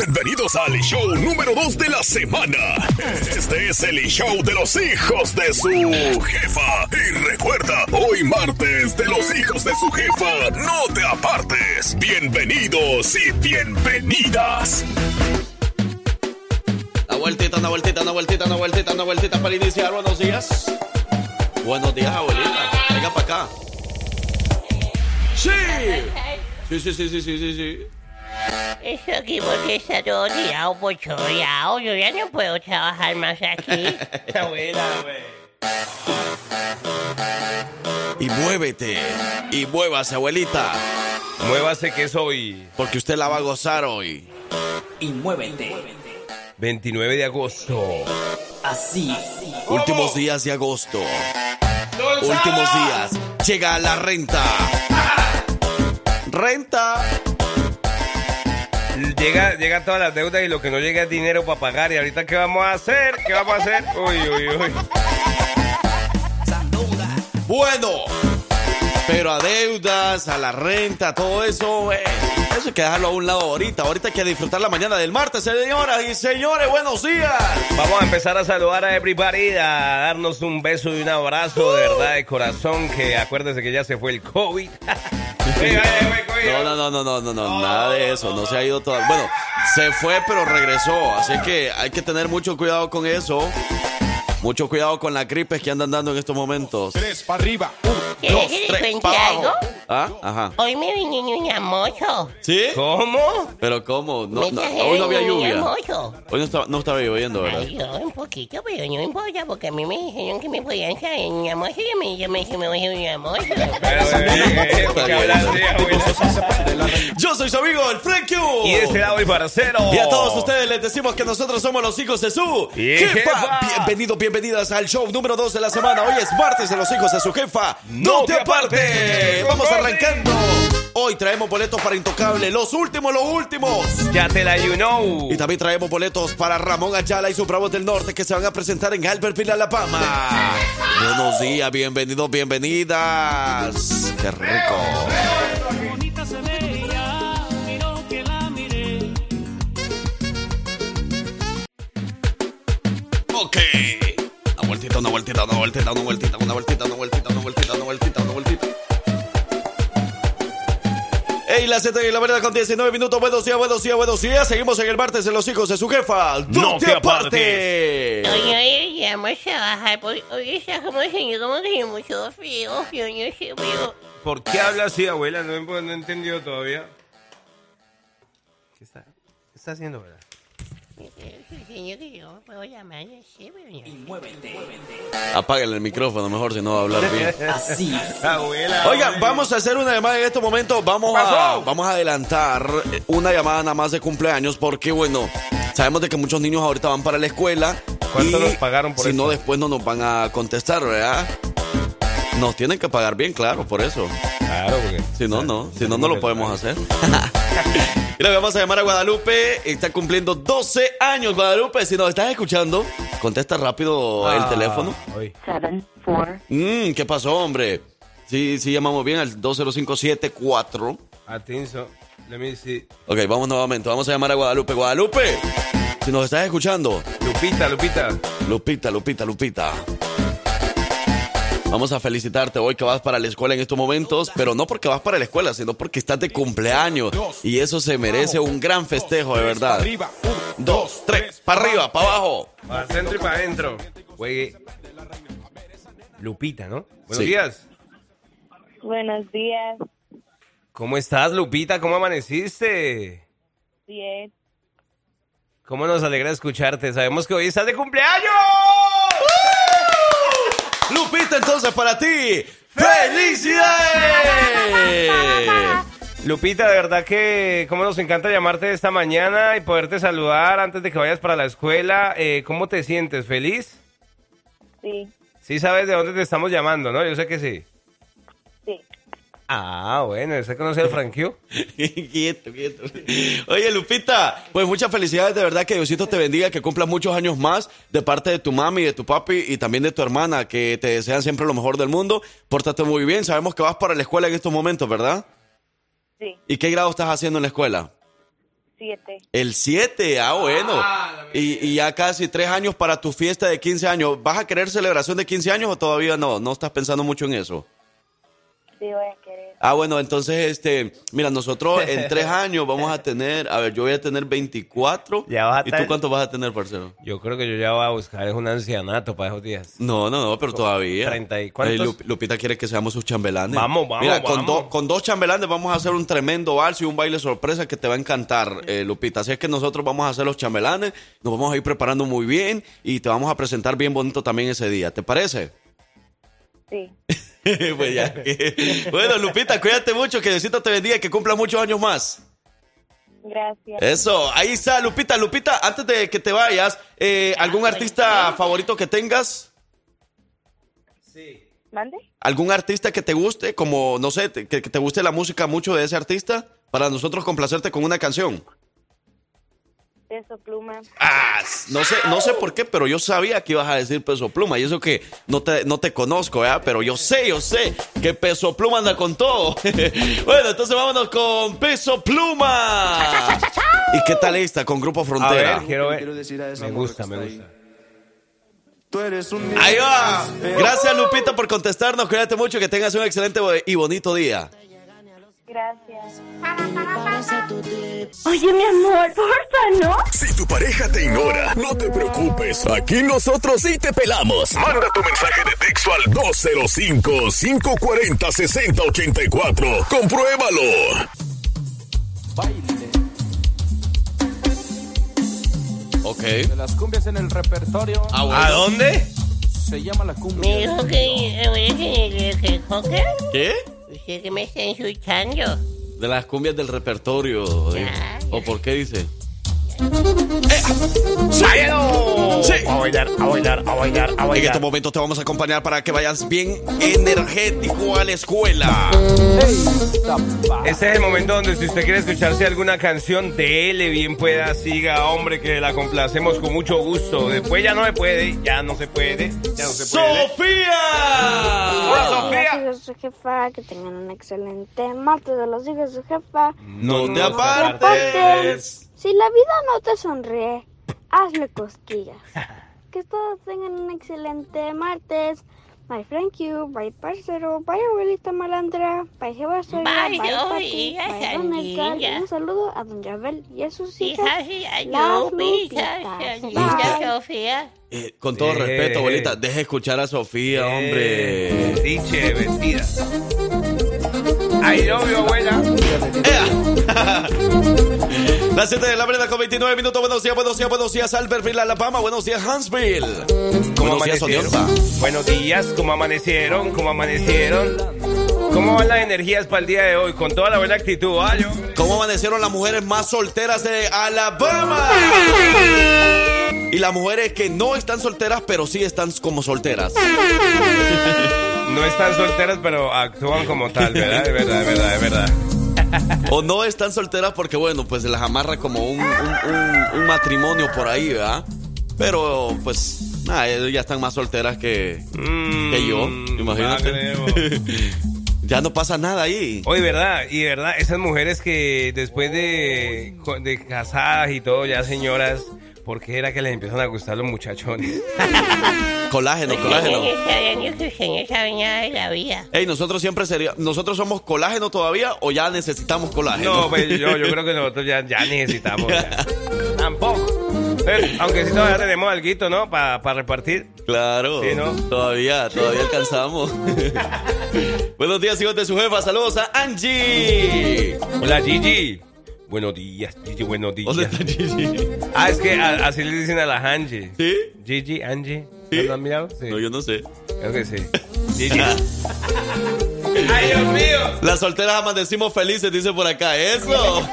Bienvenidos al show número 2 de la semana. Este es el show de los hijos de su jefa. Y recuerda, hoy martes de los hijos de su jefa, no te apartes. Bienvenidos y bienvenidas. Una vueltita, una vueltita, una vueltita, una vueltita, una vueltita para iniciar. Buenos días. Buenos días, abuelita. Venga para acá. Sí. Sí, sí, sí, sí, sí, sí, sí. Eso aquí porque está todo tirado lado. Yo ya no puedo trabajar más aquí. Abuela, güey. Y muévete. Y muévase, abuelita. Muévase que soy Porque usted la va a gozar hoy. y muévete. 29 de agosto. Así. Últimos días de agosto. Últimos días. Llega la renta. Renta. Llega, llega todas las deudas y lo que no llega es dinero para pagar. ¿Y ahorita qué vamos a hacer? ¿Qué vamos a hacer? Uy, uy, uy. Bueno. Pero a deudas, a la renta, todo eso, eh, eso hay que dejarlo a un lado ahorita. Ahorita hay que disfrutar la mañana del martes, señoras y señores. Buenos días. Vamos a empezar a saludar a everybody, a darnos un beso y un abrazo de verdad de corazón. Que acuérdese que ya se fue el COVID. No, no, no, no, no, no, nada de eso. No se ha ido todavía. Bueno, se fue, pero regresó. Así que hay que tener mucho cuidado con eso. Mucho cuidado con las gripes que andan dando en estos momentos. Tres para arriba. ¿Quieres que te cuente pa' abajo. Algo? ¿Ah? Ajá. Hoy me vine una moto. ¿Sí? ¿Cómo? Pero ¿cómo? No, Me no, hoy no había lluvia. Hoy no estaba, no estaba lloviendo, ¿verdad? Ay, yo un poquito, pero no importa, porque a mí me dijeron que me podían traer en una moto y a mí yo me dije, me voy a moto. Pero, eh, eh, ¿por qué hablas así, abuela? Yo soy su amigo, el Frank Q. Y de este lado el parcero. Y a todos ustedes les decimos que nosotros somos los hijos de su jefa. Bienvenidos, bienvenidas al show número 2 de la semana. Hoy es martes de los hijos de su jefa. ¡No, te te apartes! Vamos Vamos, arrancando. Hoy traemos boletos para Intocable, los últimos, los últimos. Ya te la you know. Y también traemos boletos para Ramón Ayala y su Bravos del Norte que se van a presentar en Albert Villa La Pama. Buenos días, bienvenidos, bienvenidas. Qué rico. bonita se veía, miró que la miré. Ok. Una vueltita, una vueltita, una vueltita, una vueltita, una vueltita, una vueltita, una vueltita, Ey, la Z y la verdad con 19 minutos. Buenos días, buenos días, buenos días. Seguimos en el martes de los hijos de su jefa. ¡No, No te te apartes! Hoy, hoy ya vamos a trabajar, porque hoy está como señor, como que mucho frío, yo no sé, pero... ¿Por qué habla así, abuela? No, he- no he entendido todavía. ¿Qué está, qué está haciendo, verdad? Apáguenle el micrófono mejor si no va a hablar bien. Así. Abuela. Oigan, vamos a hacer una llamada en este momento. Vamos ¿Qué a, vamos a adelantar una llamada nada más de cumpleaños porque, bueno, sabemos de que muchos niños ahorita van para la escuela. ¿Cuánto y nos pagaron por Si eso? no, después no nos van a contestar, ¿verdad? Nos tienen que pagar bien, claro, por eso. Claro, porque. Si no, no. Si no, no lo podemos hacer. Mira, vamos a llamar a Guadalupe. Está cumpliendo 12 años, Guadalupe. Si nos estás escuchando, contesta rápido el Ah, teléfono. hoy. seven, four, Mm, ¿Qué pasó, hombre? Sí, sí, llamamos bien al 20574. Atención. Let me see. Ok, vamos nuevamente. Vamos a llamar a Guadalupe. Guadalupe, si nos estás escuchando, Lupita, Lupita. Lupita, Lupita, Lupita. Vamos a felicitarte hoy que vas para la escuela en estos momentos, pero no porque vas para la escuela, sino porque estás de cumpleaños. Y eso se merece un gran festejo, de verdad. Arriba. Uno, Dos, tres, para arriba, para abajo. Para centro y para adentro. Juegue. Lupita, ¿no? Buenos Sí. días. Buenos días, ¿Cómo estás, Lupita? ¿Cómo amaneciste? bien. ¿Cómo nos alegra escucharte? Sabemos que hoy estás de cumpleaños. Lupita, entonces para ti, ¡felicidades! Lupita, de verdad que cómo nos encanta llamarte esta mañana y poderte saludar antes de que vayas para la escuela. Eh, ¿Cómo te sientes? ¿Feliz? Sí, Sí sabes de dónde te estamos llamando, ¿no? Yo sé que sí. sí. Ah, bueno, ¿usted conoce al Frank Q? quieto, quieto. Oye, Lupita, pues muchas felicidades, de verdad que Diosito te bendiga, que cumplas muchos años más de parte de tu mami, de tu papi y también de tu hermana, que te desean siempre lo mejor del mundo. Pórtate muy bien, sabemos que vas para la escuela en estos momentos, ¿verdad? Sí, ¿Y qué grado estás haciendo en la escuela? 7. El 7, ah, bueno. y, y ya casi tres años para tu fiesta de 15 años. ¿Vas a querer celebración de 15 años o todavía no? No estás pensando mucho en eso. Ah, bueno, entonces, este, mira, nosotros en tres años vamos a tener, a ver, yo voy a tener 24. Ya vas a ¿Y tú cuánto vas a tener, parcero? Yo creo que yo ya voy a buscar es un ancianato para esos días. No, no, no, pero todavía. 30 y- Ey, ¿cuántos? Lup- Lupita quiere que seamos sus chambelanes. Vamos, vamos, Mira, con, do- con dos chambelanes vamos a hacer un tremendo vals y un baile sorpresa que te va a encantar, eh, Lupita. Así es que nosotros vamos a hacer los chambelanes, nos vamos a ir preparando muy bien y te vamos a presentar bien bonito también ese día. ¿Te parece? Sí. Pues ya. bueno, Lupita, cuídate mucho, que Diosito te bendiga y que cumpla muchos años más. Gracias. Eso, ahí está, Lupita. Lupita, antes de que te vayas, eh, ¿algún artista favorito que tengas? ¿Mande? ¿Algún artista que te guste? Como, no sé, que te guste la música mucho de ese artista? Para nosotros complacerte con una canción. Peso Pluma. Ah, no sé, no sé por qué, pero yo sabía que ibas a decir Peso Pluma. Y eso que no te, no te conozco, ¿verdad? Pero yo sé, yo sé que Peso Pluma anda con todo. bueno, entonces vámonos con Peso Pluma. ¿Y qué tal esta con Grupo A Frontera? ver, quiero ver. Me gusta, me gusta. Ahí va. Gracias, Lupita, por contestarnos. Cuídate mucho, que tengas un excelente y bonito día. Gracias. Oye, mi amor, porfa, ¿no? Si tu pareja te ignora, no te preocupes. Aquí nosotros sí te pelamos. Manda tu mensaje de texto al 205-540-6084. Compruébalo. Ok. De las cumbias en el repertorio Ah, bueno. ¿A dónde? se llama la Me cumbia. dijo que, eh, que, que, que, ¿qué? ¿Qué? Usted me está insultando. De las cumbias del repertorio. Ya, ¿O por qué dice? A bailar, a bailar, a bailar, a En bailar. este momento te vamos a acompañar para que vayas bien energético a la escuela. Este es el momento donde si usted quiere escucharse alguna canción de bien pueda, siga, hombre, que la complacemos con mucho gusto. Después ya no se puede, ya no se puede, ya no se puede. ¡Sofía! Sofía! Gracias a su jefa, que tengan un excelente martes de los hijos de su jefa. No te no, apartes. Si la vida no te sonríe, hazle cosquillas. Que todos tengan un excelente martes. Bye, thank you. Bye, parcero. Bye, abuelita malandra. Bye, Jeva Soya. Bye, Bye, Pati. Bye, Don Edgar. Un saludo a Don Yabel y a sus hijas. Las. Sofía. Eh, con todo respeto, abuelita, deje escuchar a Sofía, hombre. Diche, vestida. Ay, novio, abuela. Las 7 de la mañana con 29 minutos. Buenos días, buenos días, buenos días, Albertville, Alabama. Buenos días, Huntsville. ¿Cómo Buenos días, amanecieron? Soniosa. Buenos días, ¿cómo amanecieron? ¿Cómo amanecieron? ¿Cómo van las energías para el día de hoy? Con toda la buena actitud, ¿ah, yo? ¿Cómo amanecieron las mujeres más solteras de Alabama? Y las mujeres que no están solteras, pero sí están como solteras. No están solteras, pero actúan como tal, ¿verdad? Es verdad, es verdad, es verdad. O no están solteras porque, bueno, pues las amarra como un, un- un- un matrimonio por ahí, ¿verdad? Pero, pues, nada, ellas ya están más solteras que, Mm, que yo, imagínate. creo. ya no pasa nada ahí. Oye, ¿verdad? Y verdad, esas mujeres que después de, de casadas y todo, ya señoras, ¿por qué era que les empiezan a gustar los muchachones? Colágeno, colágeno. De la vida. Ey, nosotros siempre sería, nosotros somos colágeno todavía o ya necesitamos colágeno. No, pues yo, yo creo que nosotros ya, ya necesitamos. ya. Tampoco. Aunque sí todavía tenemos algo, ¿no? Para repartir. Claro. Sí, ¿no? Todavía, todavía alcanzamos. Buenos días, hijos de su jefa. Saludos a Angie. Hola, Gigi. Buenos días, Gigi, buenos días. ¿Dónde está Gigi? Ah, es que a- así le dicen a la Angie. ¿Sí? Gigi, Angie. ¿Sí? ¿No lo han mirado? Sí. No, yo no sé. Creo que sí. Gigi. ¡Ay, Dios mío! Las solteras amanecimos felices, dice por acá. Eso.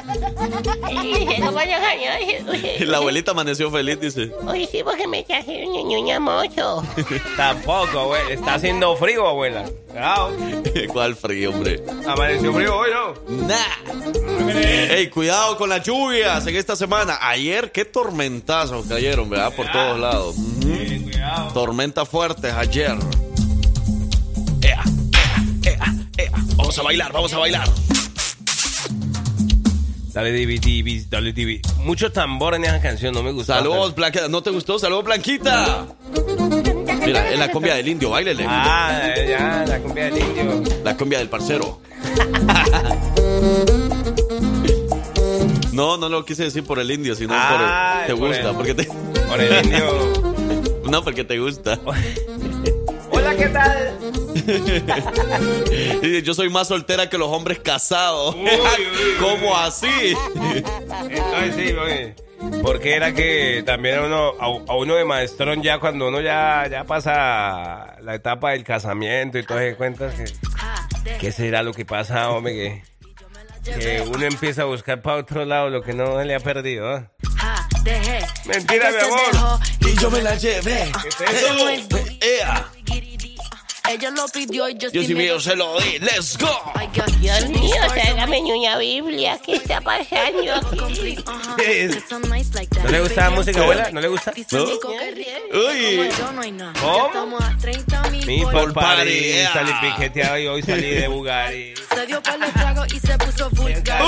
La abuelita amaneció feliz, dice. Oye, sí, porque me traje un ñuña mocho. Tampoco, abuela. Está haciendo frío, abuela. Claro. ¿Cuál frío, hombre? Amaneció frío hoy, ¿no? Nah. Ey, cuidado con las lluvias en esta semana. Ayer, qué tormentazos cayeron, ¿verdad? Por todos lados. Ujú. Cuidado. Tormentas fuertes ayer. Vamos a bailar, vamos a bailar. Dale divi, divi, dale divi. Mucho tambor en esa canción, no me gusta. Saludos, Blanquita. ¿No te gustó? Saludos, Blanquita. Mira, es la cumbia del indio, bailele. Ah, ya, la cumbia del indio. La cumbia del parcero. No, no lo quise decir por el indio, sino Ah, por te por gusta, el- porque te Por el indio. No, porque te gusta. ¿qué tal? Dice, Yo soy más soltera que los hombres casados. Uy, uy, ¿Cómo así? Entonces sí, oye. Porque era que también a uno, a, uno de maestrón ya cuando uno ya, ya pasa la etapa del casamiento y todas esas cuentas que ¿qué será lo que pasa, hombre? Que, que uno empieza a buscar para otro lado lo que no le ha perdido. ¿eh? Mentira, mi amor. Y yo me la llevé. ¿Qué es eso? Ella lo pidió y yo Yo sí mío se lo di. Let's go. Dios mío, tráigame una Biblia. ¿Qué está pasando aquí? ¿No le gusta la música, abuela? ¿No le gusta? ¿No? Uy. ¿Cómo? Mi Por party, salí piqueteado y hoy salí de Bugatti. Se dio para los tragos y se puso vulgar.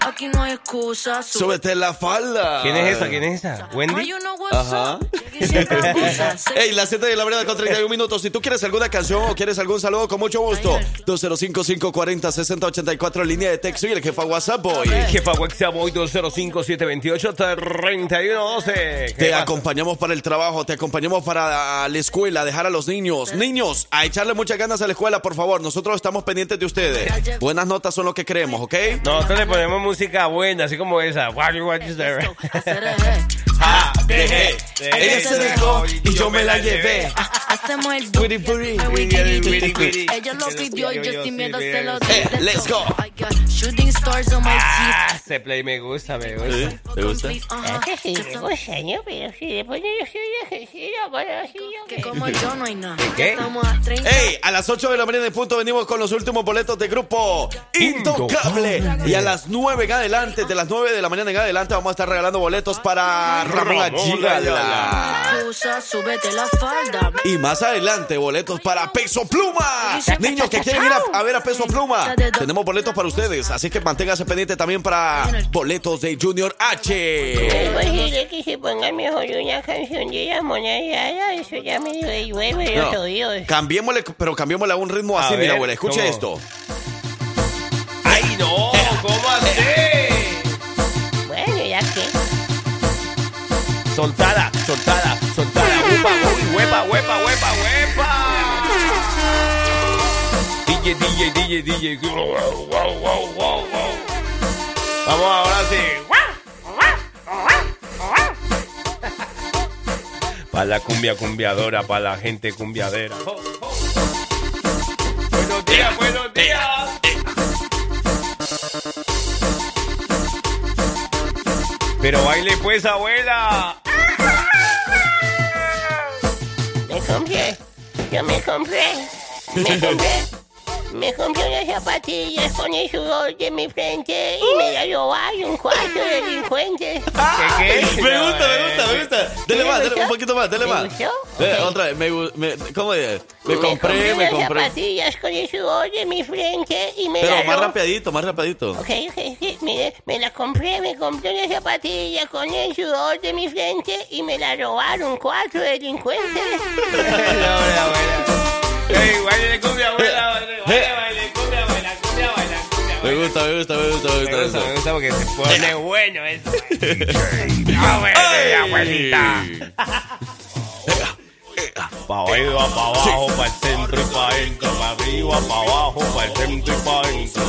Aquí no hay excusa. Súbete la falda. ¿Quién es esa? ¿Quién es esa? ¿Wendy? Ajá. Ey, las 7 de la mañana con 31 minutos. Si tú quieres alguna canción o quieres algún saludo, con mucho gusto. 205-540-6084, línea de texto y el jefa WhatsApp, boy. Jefa WhatsApp hoy 205-728-3112. Te acompañamos para el trabajo, te acompañamos para la escuela, dejar a los niños. Niños, a echarle muchas ganas a la escuela, por favor. Nosotros estamos pendientes de ustedes. Buenas notas son lo que creemos, ¿ok? Nosotros le ponemos música buena, así como esa. Ja, dejé. Ella se dejó y yo me la llevé. Hacemos el witty, witty. Ella lo pidió y yo sin miedo se lo Eh, di. let's go. I got shooting stars on my Ah, teeth. ese play me gusta, me gusta. ¿Te gusta? Sí, me gusta, Que como yo no hay nada. ¿Qué? Estamos a 30. Ey, a las 8 de la mañana en punto venimos con los últimos boletos de grupo Intocable. Y a las 9 en adelante, de las 9 de la mañana en adelante, vamos a estar regalando boletos para Ramón Ayala. Y más adelante, boletos para Peso Pluma. Niños que quieren ir a, a ver a Peso Pluma, tenemos boletos para ustedes. Así que manténgase pendiente también para boletos de Junior H. Decirle que se ponga mejor una canción de la Mona Yara, eso ya me llueve los No, oídos. cambiémosle, pero cambiémosle a un ritmo A así, mira, abuela. Escuche ¿cómo? esto. ¡Ay, no! ¿Cómo así? Soltada, soltada, soltada. Huepa, huepa, huepa, huepa, huepa. DJ, DJ, DJ, DJ. Wow, wow, wow, wow, wow. Vamos ahora sí. Para la cumbia cumbiadora, para la gente cumbiadera. Buenos días, buenos días. Pero baile pues, abuela. Me compré, yo me compré, me compré, me compré unas zapatillas con el sudor de mi frente y me la robaron cuatro delincuentes. ¿Qué, qué? Me gusta, me gusta, me gusta. Dele ¿Me más, gustó? un poquito más, dele ¿Me más. gustó? Eh, Ok. otra vez, me, me, ¿cómo es? Me compré, me unas compré. zapatillas con el sudor de mi frente y me Pero la más rapidito, más rapidito. Ok, ok, sí, mire, me la compré, me compré una zapatilla con el sudor de mi frente y me la robaron cuatro delincuentes. No, abuela, cumbia, Me abuela. gusta, me gusta, me gusta, me Me gusta. gusta, me eso. gusta porque se pone bueno eso. Abuela, abuelita. Pa' arriba, pa' abajo, pa' el centro y pa' adentro, pa' arriba, pa' abajo, pa' el centro y pa' adentro.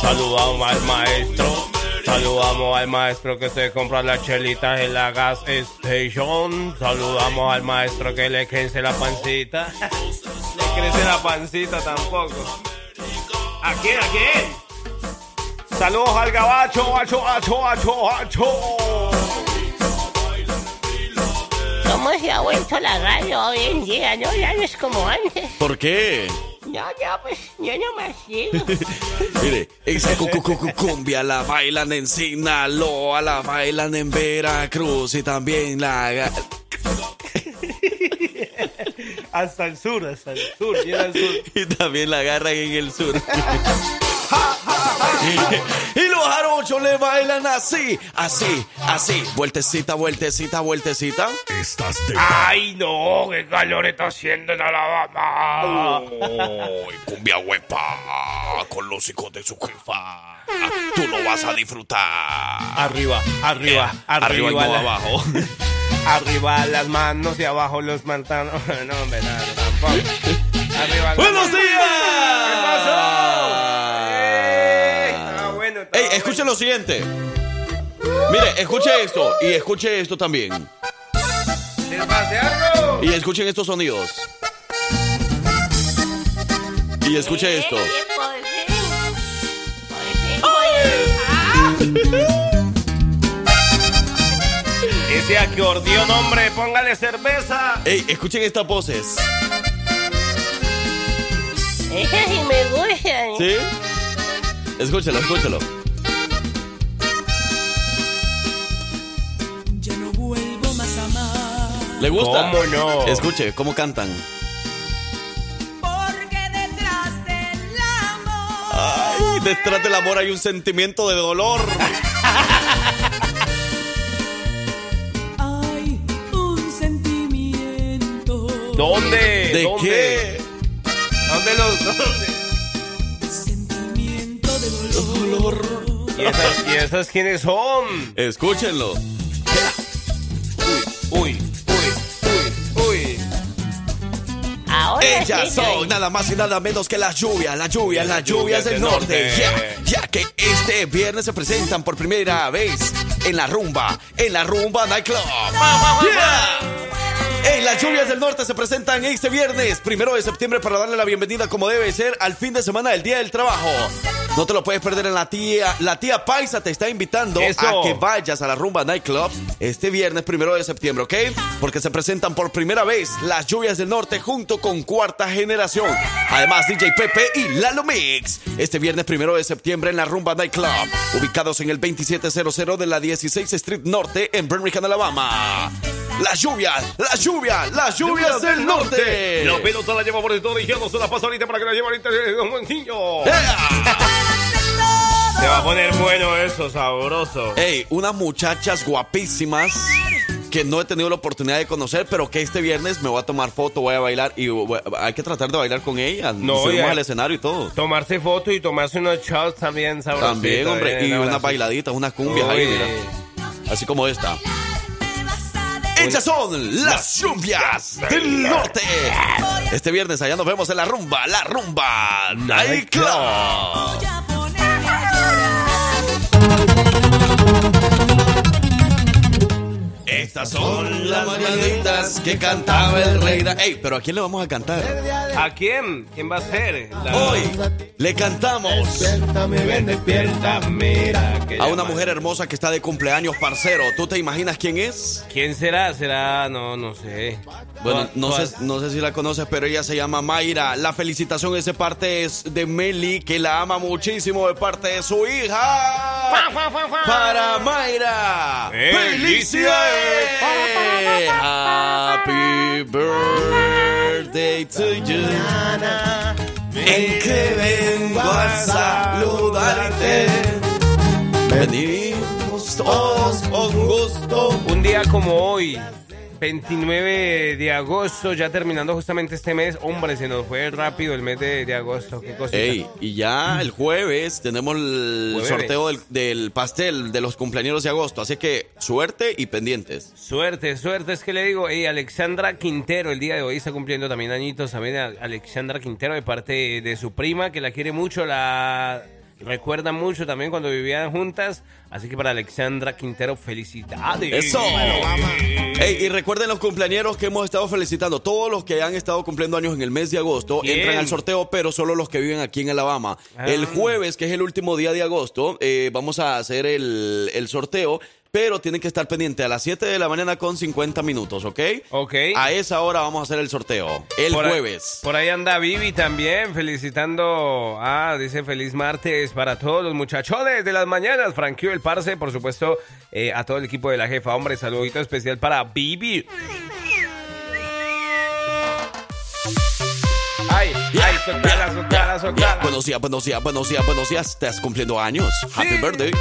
Saludamos al maestro, saludamos al maestro que se compra las chelitas en la gas station. Saludamos al maestro que le crece la pancita. Le crece la pancita tampoco. ¿A quién? ¿A quién? Saludos al gabacho, acho, acho, acho, acho. ¿Cómo se ha vuelto la radio hoy en día? No, ya no es como antes. ¿Por qué? No, no, pues yo no más digo. Mire, esa cu- cu- cu- cumbia la bailan en Sinaloa, la bailan en Veracruz y también la... Hasta el sur, hasta el sur, bien al sur. Y también la agarran en el sur. y los jarochos le bailan así, así, así. Vueltecita, vueltecita, vueltecita. Estás de Ay, no, qué calor está haciendo en Alabama. Uy, cumbia huepa con los hijos de su jefa. Tú no vas a disfrutar. Arriba, arriba, Arriba y no la- abajo. Arriba las manos y abajo los pantanos. No, hombre, nada, tampoco. Arriba ¡Buenos días! ¿Qué pasó? Ey, está bueno, está Ey, bueno. escuchen lo siguiente. Mire, escuche esto y escuche esto también. Y escuchen estos sonidos. Y escuche esto. Ese acordeón, hombre, póngale cerveza. Ey, escuchen estas voces. Sí me gustan. ¿Sí? Escúchelo, escúchelo. Ya no vuelvo más a amar. ¿Le gusta? ¿Cómo no? Escuche, ¿cómo cantan? Porque detrás del amor. Ay, detrás del amor hay un sentimiento de dolor. ¿Dónde? ¿De ¿Dónde? qué? ¿Dónde los dónde? Sentimiento de dolor. ¿Y esas, ¿Y esas quiénes son? Escúchenlo. Uy, uy, uy, uy. Ahora Ellas son nada más y nada menos que las lluvias, las lluvias, las lluvias del norte. Ya, ya que este viernes se presentan por primera vez en la rumba, en la rumba nightclub. Yeah. En las lluvias del norte se presentan este viernes, primero de septiembre, para darle la bienvenida como debe ser al fin de semana del Día del Trabajo. No te lo puedes perder en la tía, la tía Paisa te está invitando Eso. a que vayas a la rumba nightclub este viernes, primero de septiembre, ¿ok? Porque se presentan por primera vez las lluvias del norte junto con cuarta generación. Además, DJ Pepe y Lalo Mix. Este viernes, primero de septiembre, en la rumba nightclub, ubicados en el 2700 de la 16 Street Norte en Birmingham, Alabama. Las lluvias, las lluvias, las lluvias del norte. La pelota la lleva por el todo dirigiendo, se la pasa ahorita para que la lleve ahorita un buen niño. Se va a poner bueno eso, sabroso. Ey, unas muchachas guapísimas que no he tenido la oportunidad de conocer, pero que este viernes me voy a tomar foto, voy a bailar y voy- hay que tratar de bailar con ellas. No, Nos subimos ya. al escenario y todo. Tomarse foto y tomarse unos shots también sabrosos. También, hombre, y unas bailaditas, unas cumbias ahí, mira. Así como esta. Ellas son las lluvias del norte. Este viernes allá nos vemos en la rumba, la rumba nightclub. Voy Estas son las mañanitas que cantaba el rey. Da- Ey, pero ¿a quién le vamos a cantar? ¿A quién? ¿Quién va a ser? La- Hoy le cantamos Despiértame, ven, despierta, mira. que a una mujer hermosa que está de cumpleaños, parcero. ¿Tú te imaginas quién es? ¿Quién será? Será, no, no sé. Bueno, ¿Tú- no sé, no sé si la conoces, pero ella se llama Mayra. La felicitación es de parte es de Meli, que la ama muchísimo de parte de su hija. Para Mayra. ¡Felicidades! Happy birthday to you. En que vengo a saludarte. Venimos todos con gusto. Un día como hoy, 29 de agosto, ya terminando justamente este mes, hombre, se nos fue rápido el mes de, de agosto. Qué cosita. Ey, y ya el jueves tenemos el Jueves. sorteo del, del pastel de los cumpleaños de agosto. Así que suerte y pendientes. Suerte, suerte, es que le digo, ey, Alexandra Quintero, el día de hoy está cumpliendo también añitos, también a Alexandra Quintero de parte de su prima, que la quiere mucho, la recuerda mucho también cuando vivían juntas, así que para Alexandra Quintero, felicidades. ¡Eso! Y recuerden los cumpleaños que hemos estado felicitando. Todos los que han estado cumpliendo años en el mes de agosto Bien. entran al sorteo, pero solo los que viven aquí en Alabama. Ah. El jueves, que es el último día de agosto, eh, vamos a hacer el, el sorteo. Pero tienen que estar pendientes a las 7 de la mañana con 50 minutos, ¿ok? Ok. A esa hora vamos a hacer el sorteo. El Por ahí- jueves. por ahí anda Vivi también felicitando. Ah, dice feliz martes para todos los muchachones de las mañanas. Franquio el Parce, por supuesto, eh, a todo el equipo de la jefa. Hombre, saludito especial para Vivi. soltala, soltala, soltala. Buenos días, buenos días, buenos días, buenos días. Estás cumpliendo años. Happy birthday.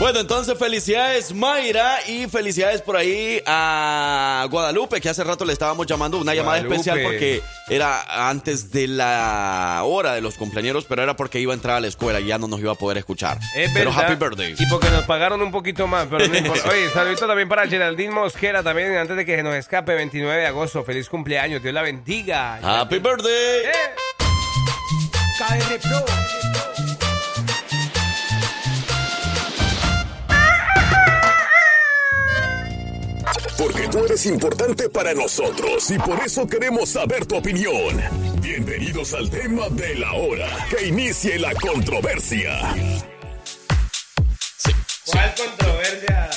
Bueno, entonces felicidades Mayra y felicidades por ahí a Guadalupe, que hace rato le estábamos llamando una llamada Guadalupe. especial porque era antes de la hora de los cumpleaños, pero era porque iba a entrar a la escuela y ya no nos iba a poder escuchar. Es pero verdad. happy birthday. Y porque nos pagaron un poquito más, pero no importa. Oye, saludito también para Geraldine Mosquera, también antes de que se nos escape, 29 de agosto. Feliz cumpleaños, Dios la bendiga. Happy birthday. KR Pro. Porque tú eres importante para nosotros y por eso queremos saber tu opinión. Bienvenidos al tema de la hora. Que inicie la controversia. ¿Cuál controversia?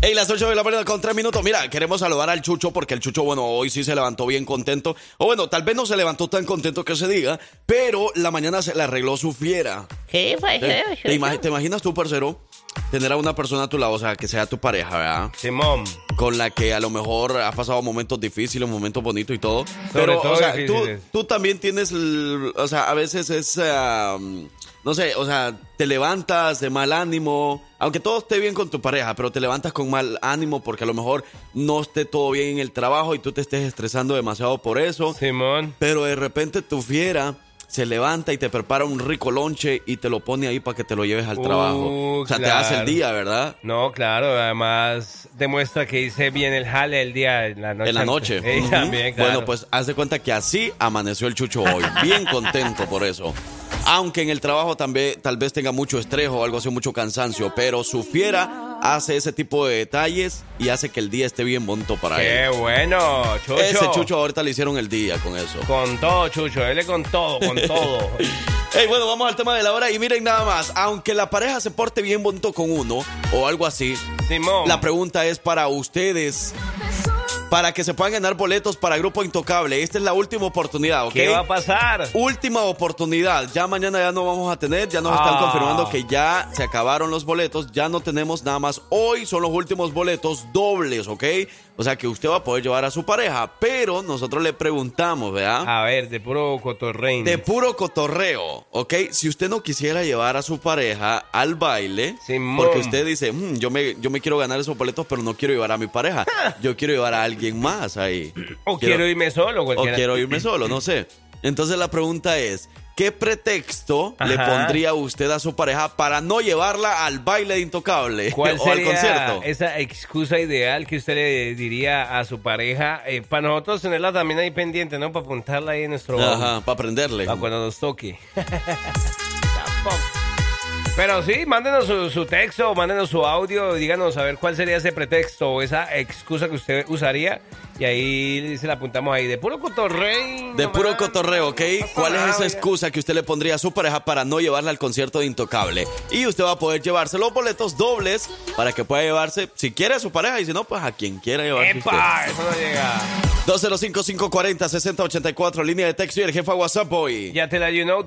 Ey, las 8 de la mañana con 3 minutos. Mira, queremos saludar al Chucho porque el Chucho, bueno, hoy sí se levantó bien contento. O bueno, tal vez no se levantó tan contento que se diga, pero la mañana se le arregló su fiera. ¿Qué fue ¿Te, te imag- te imaginas tú, parcero, tener a una persona a tu lado, o sea, que sea tu pareja, ¿verdad? Simón. Con la que a lo mejor has pasado momentos difíciles, momentos bonitos y todo. Sobre pero, todo o sea, tú, tú también tienes, el- o sea, a veces es, no sé, o sea, te levantas de mal ánimo, aunque todo esté bien con tu pareja, pero te levantas con mal ánimo porque a lo mejor no esté todo bien en el trabajo y tú te estés estresando demasiado por eso. Simón. Pero de repente tu fiera se levanta y te prepara un rico lonche y te lo pone ahí para que te lo lleves al trabajo. Uh, o sea, te hace el día, ¿verdad? No, claro, además demuestra que hice bien el jale el día, en la noche. En la noche. Sí, también, claro. Bueno, pues haz de cuenta que así amaneció el Chucho hoy. Bien contento por eso. Aunque en el trabajo también tal vez tenga mucho estrés o algo así, mucho cansancio, pero su fiera hace ese tipo de detalles y hace que el día esté bien bonito para Qué él. bueno, Chucho. Ese Chucho ahorita le hicieron el día con eso. Con todo, Chucho, dale con todo, con todo. Hey, bueno, vamos al tema de la hora y miren nada más, aunque la pareja se porte bien bonito con uno o algo así, Simón. la pregunta es para ustedes, para que se puedan ganar boletos para Grupo Intocable. Esta es la última oportunidad, ¿ok? ¿Qué va a pasar? Última oportunidad. Ya mañana ya no vamos a tener, ya nos están Ah. confirmando que ya se acabaron los boletos, ya no tenemos nada más. Hoy son los últimos boletos dobles, ¿ok? O sea que usted va a poder llevar a su pareja, pero nosotros le preguntamos, ¿verdad? A ver, de puro cotorrein. De puro cotorreo, ¿ok? Si usted no quisiera llevar a su pareja al baile, Simón. porque usted dice, "Mm, yo, me, yo me quiero ganar esos boletos, pero no quiero llevar a mi pareja. Yo quiero llevar a alguien más ahí. O quiero irme solo, O cualquiera. quiero irme solo, no sé. Entonces la pregunta es, ¿qué pretexto le pondría usted a su pareja para no llevarla al baile de Intocable ¿Cuál o al concierto? esa excusa ideal que usted le diría a su pareja? Eh, para nosotros tenerla también ahí pendiente, ¿no? Para apuntarla ahí en nuestro... Ajá, para aprenderle. Para cuando nos toque. Pero sí, mándenos su, su texto, mándenos su audio, díganos a ver cuál sería ese pretexto o esa excusa que usted usaría. Y ahí se la apuntamos ahí. De puro cotorrey. De puro cotorreo, ¿ok? ¿Cuál es esa excusa que usted le pondría a su pareja para no llevarla al concierto de Intocable? Y usted va a poder llevarse los boletos dobles para que pueda llevarse, si quiere, a su pareja y si no, pues a quien quiera llevarse usted. ¡Epa! Eso no llega. 205-540-6084, línea de texto y el jefe a WhatsApp hoy. Ya te la you know,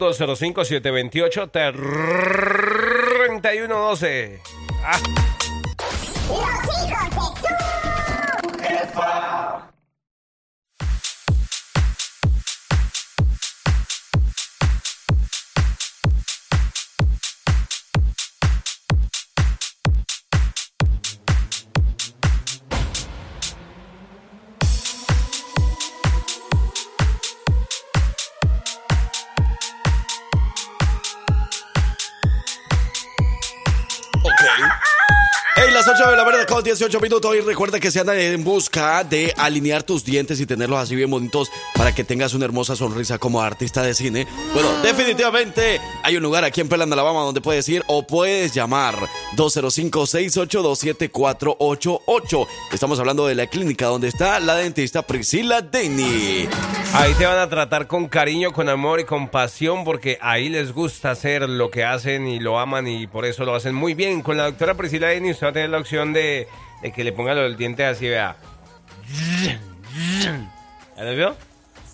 205-728-3112. Ah. Ok. Las 8 de la mañana con 18 minutos. Y recuerda que se anda en busca de alinear tus dientes y tenerlos así bien bonitos para que tengas una hermosa sonrisa como artista de cine. Bueno, definitivamente hay un lugar aquí en Peland, Alabama, donde puedes ir o puedes llamar 205-682-7488. Estamos hablando de la clínica donde está la dentista Priscila Denny. Ahí te van a tratar con cariño, con amor y con pasión porque ahí les gusta hacer lo que hacen y lo aman y por eso lo hacen muy bien. Con la doctora Priscila Denny usted va a tener la opción de, de que le ponga los dientes así, vea. ¿Ya lo vio?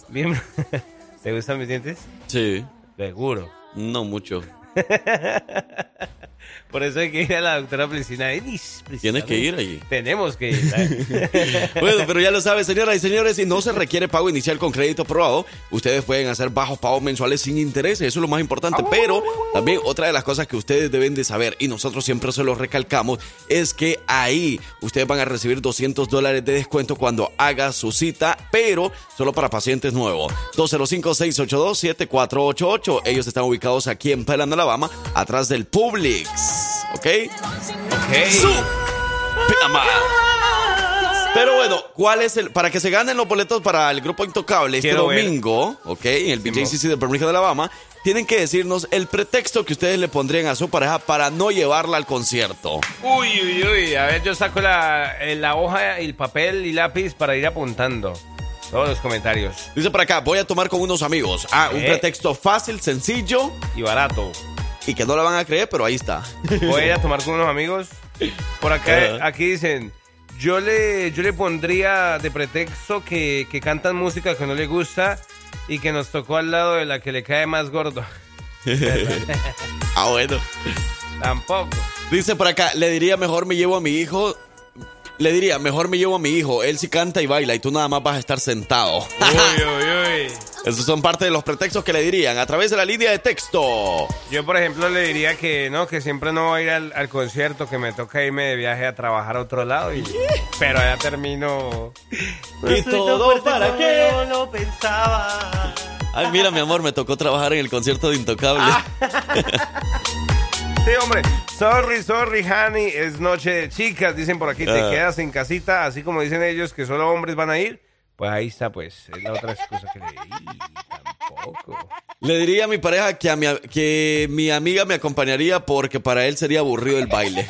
Bien. ¿Te gustan mis dientes? Sí. Seguro. No mucho. Por eso hay que ir a la doctora Priscila. Tienes que ir allí. Tenemos que ir. Bueno, pero ya lo saben, señoras y señores, si no se requiere pago inicial con crédito aprobado, ustedes pueden hacer bajos pagos mensuales sin interés, eso es lo más importante. Pero también otra de las cosas que ustedes deben de saber, y nosotros siempre se lo recalcamos, es que ahí ustedes van a recibir 200 dólares de descuento cuando haga su cita, pero solo para pacientes nuevos. 205-682-7488. Ellos están ubicados aquí en Peland, Alabama, atrás del Publix. ¿Ok? Su Pijama. Pero bueno, ¿cuál es el. Para que se ganen los boletos para el grupo Intocable este Quiero ver. domingo, ¿ok? En el BJCC de Birmingham, Alabama, tienen que decirnos el pretexto que ustedes le pondrían a su pareja para no llevarla al concierto. Uy, uy, uy. A ver, yo saco la, eh, la hoja, el papel y lápiz para ir apuntando todos los comentarios. Dice para acá, voy a tomar con unos amigos. Ah, un Eh. pretexto fácil, sencillo Y barato. Y que no la van a creer, pero ahí está. Voy a ir a tomar con unos amigos. Por acá, aquí dicen, yo le, yo le pondría de pretexto que, que cantan música que no le gusta y que nos tocó al lado de la que le cae más gordo. ah, bueno. Tampoco. Dice por acá, le diría mejor me llevo a mi hijo. Le diría, mejor me llevo a mi hijo. Él sí canta y baila y tú nada más vas a estar sentado. Uy, uy, uy. Esos son parte de los pretextos que le dirían a través de la línea de texto. Yo, por ejemplo, le diría que no, que siempre no voy a ir al, al concierto, que me toca irme de viaje a trabajar a otro lado. Y, pero allá termino. ¿Y todo para qué? No lo pensaba. Ay, mira, mi amor, me tocó trabajar en el concierto de Intocable. Sí, hombre. Sorry, sorry, honey. Es noche de chicas. Dicen por aquí, te Ah. quedas en casita. Así como dicen ellos que solo hombres van a ir. Pues ahí está, pues. Es la otra excusa que leí. Tampoco. Le diría a mi pareja que, a mi, que mi amiga me acompañaría porque para él sería aburrido el baile.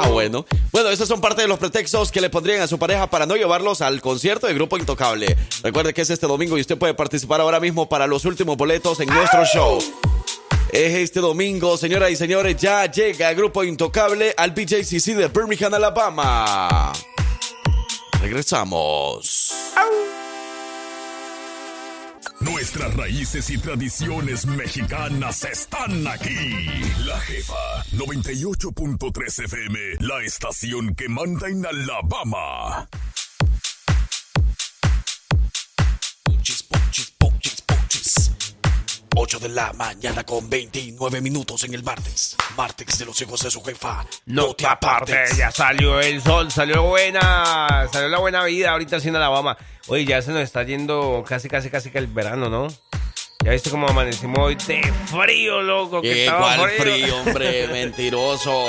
Ah, bueno. Bueno, esos son parte de los pretextos que le pondrían a su pareja para no llevarlos al concierto de Grupo Intocable. Recuerde que es este domingo y usted puede participar ahora mismo para los últimos boletos en nuestro show. Es este domingo, señoras y señores, ya llega Grupo Intocable al BJCC de Birmingham, Alabama. Regresamos. Nuestras raíces y tradiciones mexicanas están aquí. La jefa 98.3 FM, la estación que manda en Alabama. 8 de la mañana con 29 minutos en el martes. Martes de los hijos de su jefa. No te apartes. Ya salió el sol, salió buena. Salió la buena vida ahorita en Alabama. Oye, ya se nos está yendo casi, casi, casi que el verano, ¿no? Ya viste cómo amanecimos hoy de frío, loco. Que ¿Qué? estaba ¿Cuál frío, hombre? Mentiroso.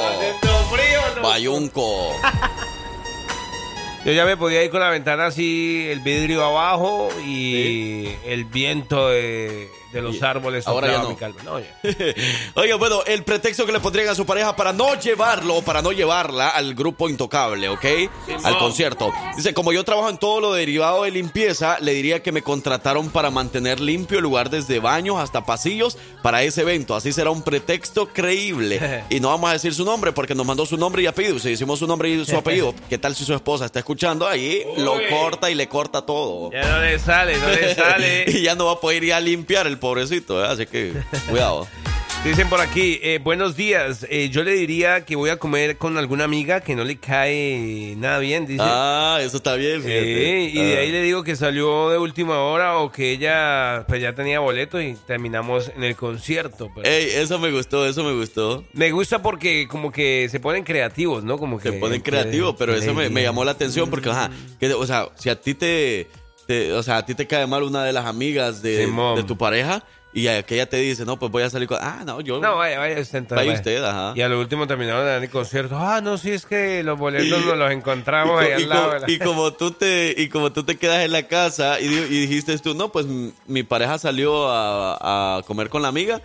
Bayunco. Yo ya me podía ir con la ventana así, el vidrio abajo y el viento de, de los árboles ahora ya no. No, ya. Oiga, bueno, el pretexto que le pondrían a su pareja para no llevarlo, para no llevarla al grupo intocable, ¿ok? Al concierto. Dice, como yo trabajo en todo lo derivado de limpieza, le diría que me contrataron para mantener limpio el lugar desde baños hasta pasillos para ese evento. Así será un pretexto creíble. Y no vamos a decir su nombre porque nos mandó su nombre y apellido. Si decimos su nombre y su apellido, ¿qué tal si su esposa está escuchando? Ahí lo corta y le corta todo. Ya no le sale, no le sale. y ya no va a poder ir a limpiar el pobrecito, ¿eh? así que cuidado. Dicen por aquí, eh, buenos días. Eh, yo le diría que voy a comer con alguna amiga que no le cae nada bien, dice. Ah, eso está bien, Sí, fíjate. y de Ah. ahí le digo que salió de última hora o que ella pues ya tenía boleto y terminamos en el concierto. pero- Ey, eso me gustó, eso me gustó. Me gusta porque como que se ponen creativos, ¿no? Como que Se ponen creativos, pero eso me, llamó la atención porque, ajá, que, o sea, si a ti te, te- o sea, a ti te cae mal una de las amigas de, de tu pareja y aquella te dice, no, pues voy a salir con, ah, no, yo, No, vaya, vaya usted entonces, vaya usted, ajá. Y a lo último terminaron de dar el concierto. Ah, no, sí, es que los boletos nos los Y, encontramos co- ahí y al lado. co- de la- y como tú te y como tú te quedas en la casa y, di- y dijiste tú no pues mi pareja salió a, a comer con la amiga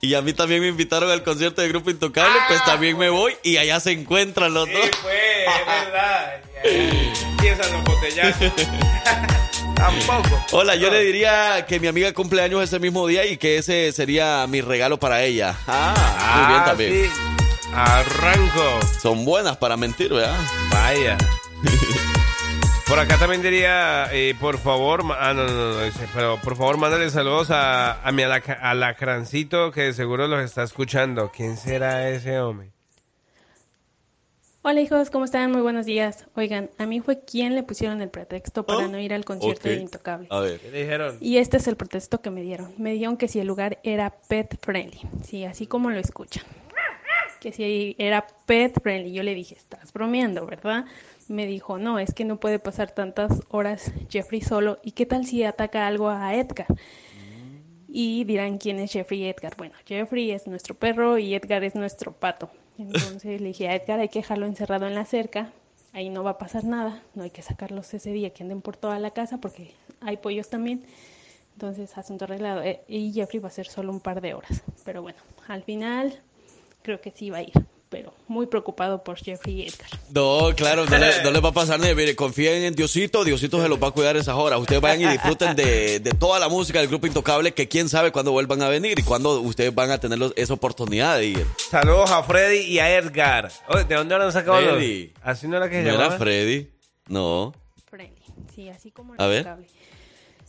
y a mí también me invitaron al concierto de Grupo Intocable pues también me voy y allá se encuentran los dos Ah. pues, es verdad. Empiezan los botellazos. Tampoco. Hola, yo le diría que mi amiga cumple años ese mismo día y que ese sería mi regalo para ella. Ah, muy bien Ah, también. sí. Arranco. Son buenas para mentir, ¿verdad? Vaya. Por acá también diría, eh, por favor, ah, no, no, no, pero por favor, mándale saludos a, a mi alacrancito que de seguro los está escuchando. ¿Quién será ese hombre? Hola hijos, ¿cómo están? Muy buenos días. Oigan, a mí fue quien le pusieron el pretexto para no ir al concierto de Intocable. A ver. ¿Qué le dijeron? Y este es el pretexto que me dieron. Me dijeron que si el lugar era pet friendly. Sí, así como lo escuchan. Que si era pet friendly. Yo le dije, estás bromeando, ¿verdad? Me dijo, no, es que no puede pasar tantas horas Jeffrey solo. ¿Y qué tal si ataca algo a Edgar? Y dirán quién es Jeffrey y Edgar. Bueno, Jeffrey es nuestro perro y Edgar es nuestro pato. Entonces le dije a Edgar, hay que dejarlo encerrado en la cerca. Ahí no va a pasar nada. No hay que sacarlos ese día que anden por toda la casa porque hay pollos también. Entonces, asunto arreglado. Eh, Y Jeffrey va a ser solo un par de horas. Pero bueno, al final creo que sí va a ir. Pero muy preocupado por Jeffrey y Edgar. No, claro, no le, no le va a pasar nada. Mire, confíen en Diosito, Diosito se los va a cuidar esas horas. Ustedes vayan y disfruten de, de toda la música del grupo Intocable, que quién sabe cuándo vuelvan a venir y cuándo ustedes van a tener los- esa oportunidad de ir. Saludos a Freddy y a Edgar. Oye, ¿De dónde han sacado los? Freddy. Así no era que se ¿No era llamaba. Freddy? No. Friendly. Sí, así como A ver. Intocable.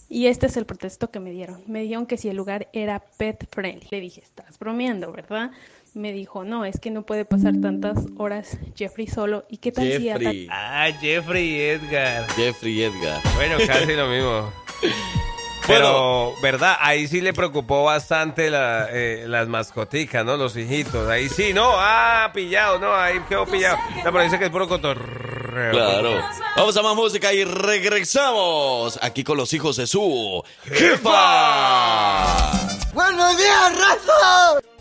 Y este es el pretexto que me dieron. Me dijeron que si el lugar era pet friendly. Le dije, estás bromeando, ¿verdad? Me dijo, no, es que no puede pasar tantas horas Jeffrey solo. ¿Y qué tal si ataca? Jeffrey. Ah, Jeffrey y Edgar. Jeffrey y Edgar. Bueno, casi lo mismo. Pero, ¿verdad? Ahí sí le preocupó bastante la, eh, las mascoticas, ¿no? Los hijitos. Ahí sí, no, ah, pillado, no, ahí quedó pillado. No, pero dice que es puro cotorreo. Claro. Vamos a más música y regresamos aquí con los hijos de su jefa. ¡Buenos días, raza!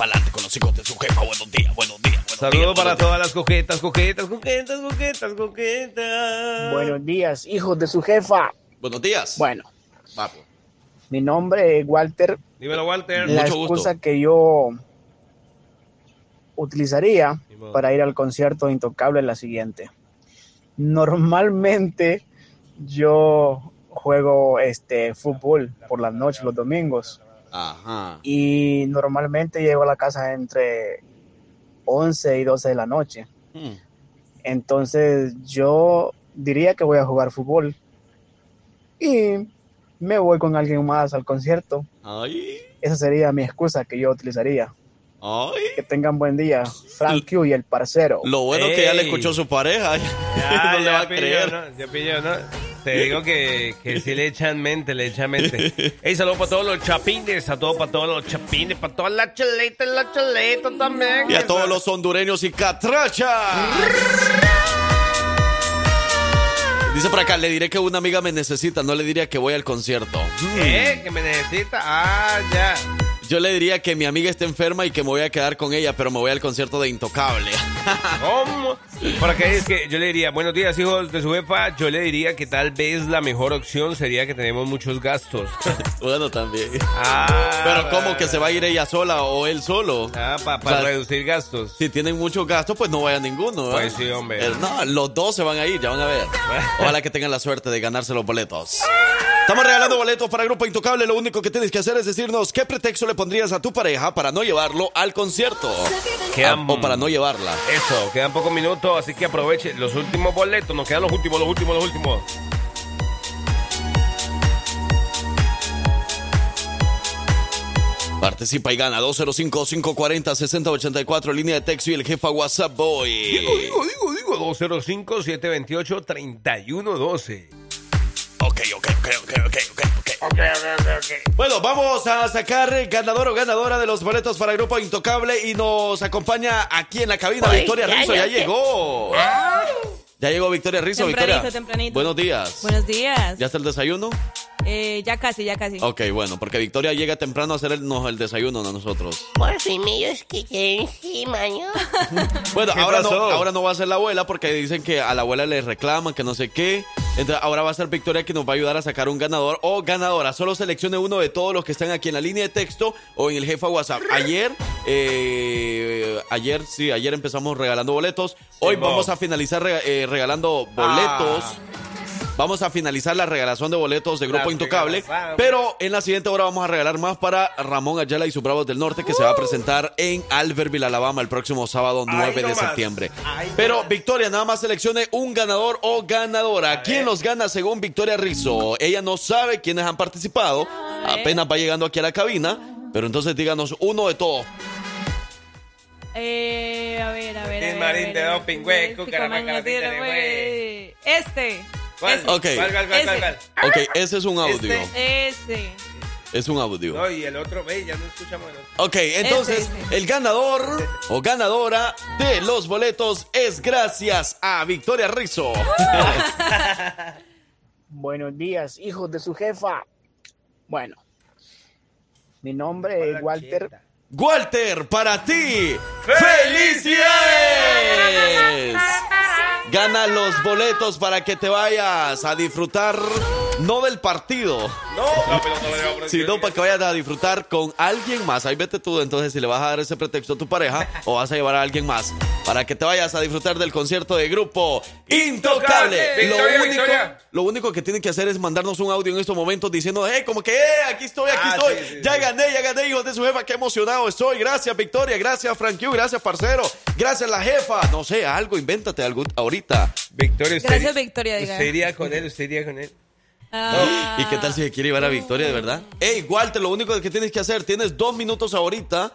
Pa'lante con los hijos de su jefa. Buenos días, buenos días. buenos Saludos días, para buenos todas las coquetas, coquetas, coquetas, coquetas, coquetas. Buenos días, hijos de su jefa. Buenos días. Bueno, Papo. mi nombre es Walter. Dímelo, Walter. La Mucho gusto. excusa que yo utilizaría para ir al concierto de Intocable es la siguiente. Normalmente yo juego este fútbol por las noches, los domingos, Ajá. y normalmente llego a la casa entre 11 y 12 de la noche. Hmm. Entonces yo diría que voy a jugar fútbol y me voy con alguien más al concierto. Ay, Esa sería mi excusa que yo utilizaría. ay. Que tengan buen día. Frank Q y el parcero. Lo bueno que ya le Ey. escuchó su pareja. Ya, no le va a pilló, creer. ¿no? Ya pilló, ¿no? Te digo que, que sí le echan mente, le echan mente. Ey, saludos para todos los chapines, a todos para todos los chapines, para todas las chaletas, las chaletas también. Y a todos los hondureños y catrachas. Dice por acá, le diré que una amiga me necesita, no le diría que voy al concierto. ¿Qué? ¿Que me necesita? Ah, ya. Yo le diría que mi amiga está enferma y que me voy a quedar con ella, pero me voy al concierto de Intocable. ¿Cómo? Por acá es que yo le diría, buenos días, hijos de su jefa. Yo le diría que tal vez la mejor opción sería que tenemos muchos gastos. bueno, también. Ah, Pero ¿cómo que se va a ir ella sola o él solo? Ah, para O sea, reducir gastos. Si tienen muchos gastos, pues no vaya ninguno. Pues sí, hombre. Eh, No, los dos se van a ir, ya van a ver. Ojalá que tengan la suerte de ganarse los boletos. Estamos regalando boletos para Grupo Intocable. Lo único que tienes que hacer es decirnos qué pretexto le pondrías a tu pareja para no llevarlo al concierto. Quedan- o para no llevarla. Eso, quedan pocos minutos, así que aproveche los últimos boletos. Nos quedan los últimos, los últimos, los últimos. Participa y gana 205-540-6084, línea de texto y el jefa WhatsApp Boy. Digo, digo, digo, digo, 205-728-3112. Ok, ok, ok, ok, ok, ok, ok. Bueno, vamos a sacar ganador o ganadora de los boletos para el Grupo Intocable y nos acompaña aquí en la cabina Victoria Rizzo, ya ya que- llegó. Ya llegó Victoria Rizzo, Tempranito, Victoria. tempranito. Buenos días. Buenos días. ¿Ya está el desayuno? Eh, ya casi, ya casi. Ok, bueno, porque Victoria llega temprano a hacer el, no, el desayuno a nosotros. Por fin me los quité encima, ¿no? Bueno, ¿Qué ahora no, ahora no va a ser la abuela porque dicen que a la abuela le reclaman, que no sé qué. Entonces ahora va a ser Victoria que nos va a ayudar a sacar un ganador o ganadora. Solo seleccione uno de todos los que están aquí en la línea de texto o en el jefa WhatsApp. Ayer, eh, ayer, sí, ayer empezamos regalando boletos. Hoy vamos a finalizar rega- eh, regalando boletos. Ah. Vamos a finalizar la regalación de boletos de Grupo La Intocable. Pero en la siguiente hora vamos a regalar más para Ramón Ayala y sus Bravos del Norte, que se va a presentar en Albertville, Alabama, el próximo sábado 9 de septiembre. Pero Victoria, nada más seleccione un ganador o ganadora. ¿Quién los gana según Victoria Rizzo? Ella no sabe quiénes han participado. Apenas va llegando aquí a la cabina. Pero entonces díganos uno de todos. Eh, a ver, a ver. El marín de doping, güey, Este Este. Ok. ¿Cuál, cuál, cuál, cuál, cuál? Ok, ese es un audio. Ese. Es un audio. No, y el otro, ve, ya no escuchamos el otro. Ok, entonces Ese, el ganador o ganadora de los boletos es gracias a Victoria Rizzo. Buenos días, hijos de su jefa. Bueno, mi nombre es Walter. Walter, para ti, ¡felicidades! Gana los boletos para que te vayas a disfrutar, no del partido, No, no, pero no le va a poner- sino para que vayas a disfrutar con alguien más. Ahí vete tú, entonces, si le vas a dar ese pretexto a tu pareja o vas a llevar a alguien más para que te vayas a disfrutar del concierto de grupo Intocable. Lo único, lo único que tienen que hacer es mandarnos un audio en estos momentos diciendo, hey, como que, eh, aquí estoy, aquí Ah, estoy. sí, sí, ya sí. gané, ya gané, hijos de su jefa, qué emocionado estoy. Gracias, Victoria, gracias, Frank gracias, parcero. Gracias, la jefa. No sé, algo, invéntate algo ahorita. Victoria, usted, Gracias, Victoria, diga. Usted iría con él, usted iría con él. Ah. ¿Y qué tal si se quiere llevar a Victoria, de verdad? Ey, Walter, lo único que tienes que hacer, tienes dos minutos ahorita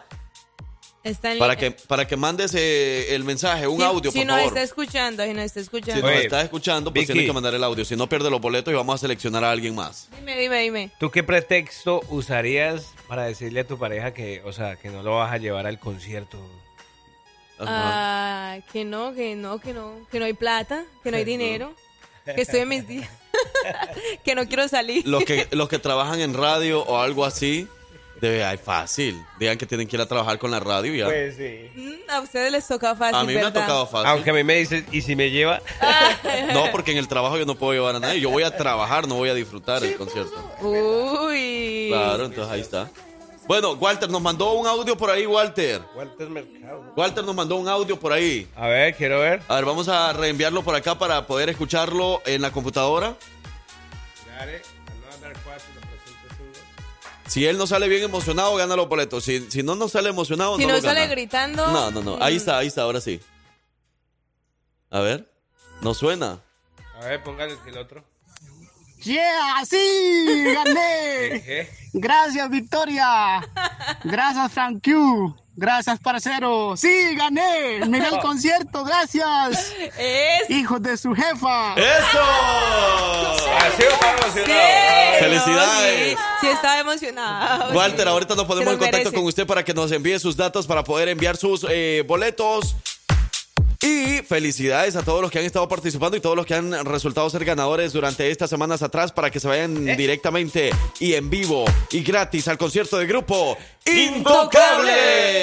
Está en para línea. que, para que mandes eh, el mensaje, un Si- audio, si por nos favor. está escuchando, si nos está Si escuchando. nos Oye, estás escuchando, pues Vicky. tienes que mandar el audio. Si no, pierde los boletos y vamos a seleccionar a alguien más. Dime, dime, dime. ¿Tú qué pretexto usarías para decirle a tu pareja que, o sea, que no lo vas a llevar al concierto? Ah, que no, que no, que no, que no hay plata, que no hay dinero, que estoy en mis días, que no quiero salir. Los que, los que trabajan en radio o algo así, debe, ay, fácil. Digan que tienen que ir a trabajar con la radio y ya. Pues sí. Mm, A ustedes les toca fácil, a mí me ha tocado fácil. Aunque a mí me dices, ¿y si me lleva? No, porque en el trabajo yo no puedo llevar a nadie. Yo voy a trabajar, no voy a disfrutar el concierto. Uy. Claro, entonces ahí está. Bueno, Walter nos mandó un audio por ahí, Walter. Walter Mercado. Walter nos mandó un audio por ahí. A ver, quiero ver. A ver, vamos a reenviarlo por acá para poder escucharlo en la computadora. Dale, another cuatro, lo presento su- Si él no sale bien emocionado, gana los boletos. Si, si no nos sale emocionado, Si no no lo sale gana. gritando. No, no, no. Ahí mm, está, ahí está, ahora sí. A ver. No suena. A ver, póngale el otro. ¡Yeah! ¡Sí! ¡Gané! Gracias, Victoria. Gracias, Frank Q. Gracias, parcero. ¡Sí! ¡Gané! ¡Miré el concierto! ¡Gracias! Es. ¡Hijos de su jefa! ¡Eso! Así estaba Sí, emocionado. ¡Felicidades! Sí, sí estaba emocionado. Walter, ahorita nos ponemos en contacto merece. con usted para que nos envíe sus datos para poder enviar sus eh, boletos. Y felicidades a todos los que han estado participando y todos los que han resultado ser ganadores durante estas semanas atrás para que se vayan ¿Eh? directamente y en vivo y gratis al concierto de grupo Intocable.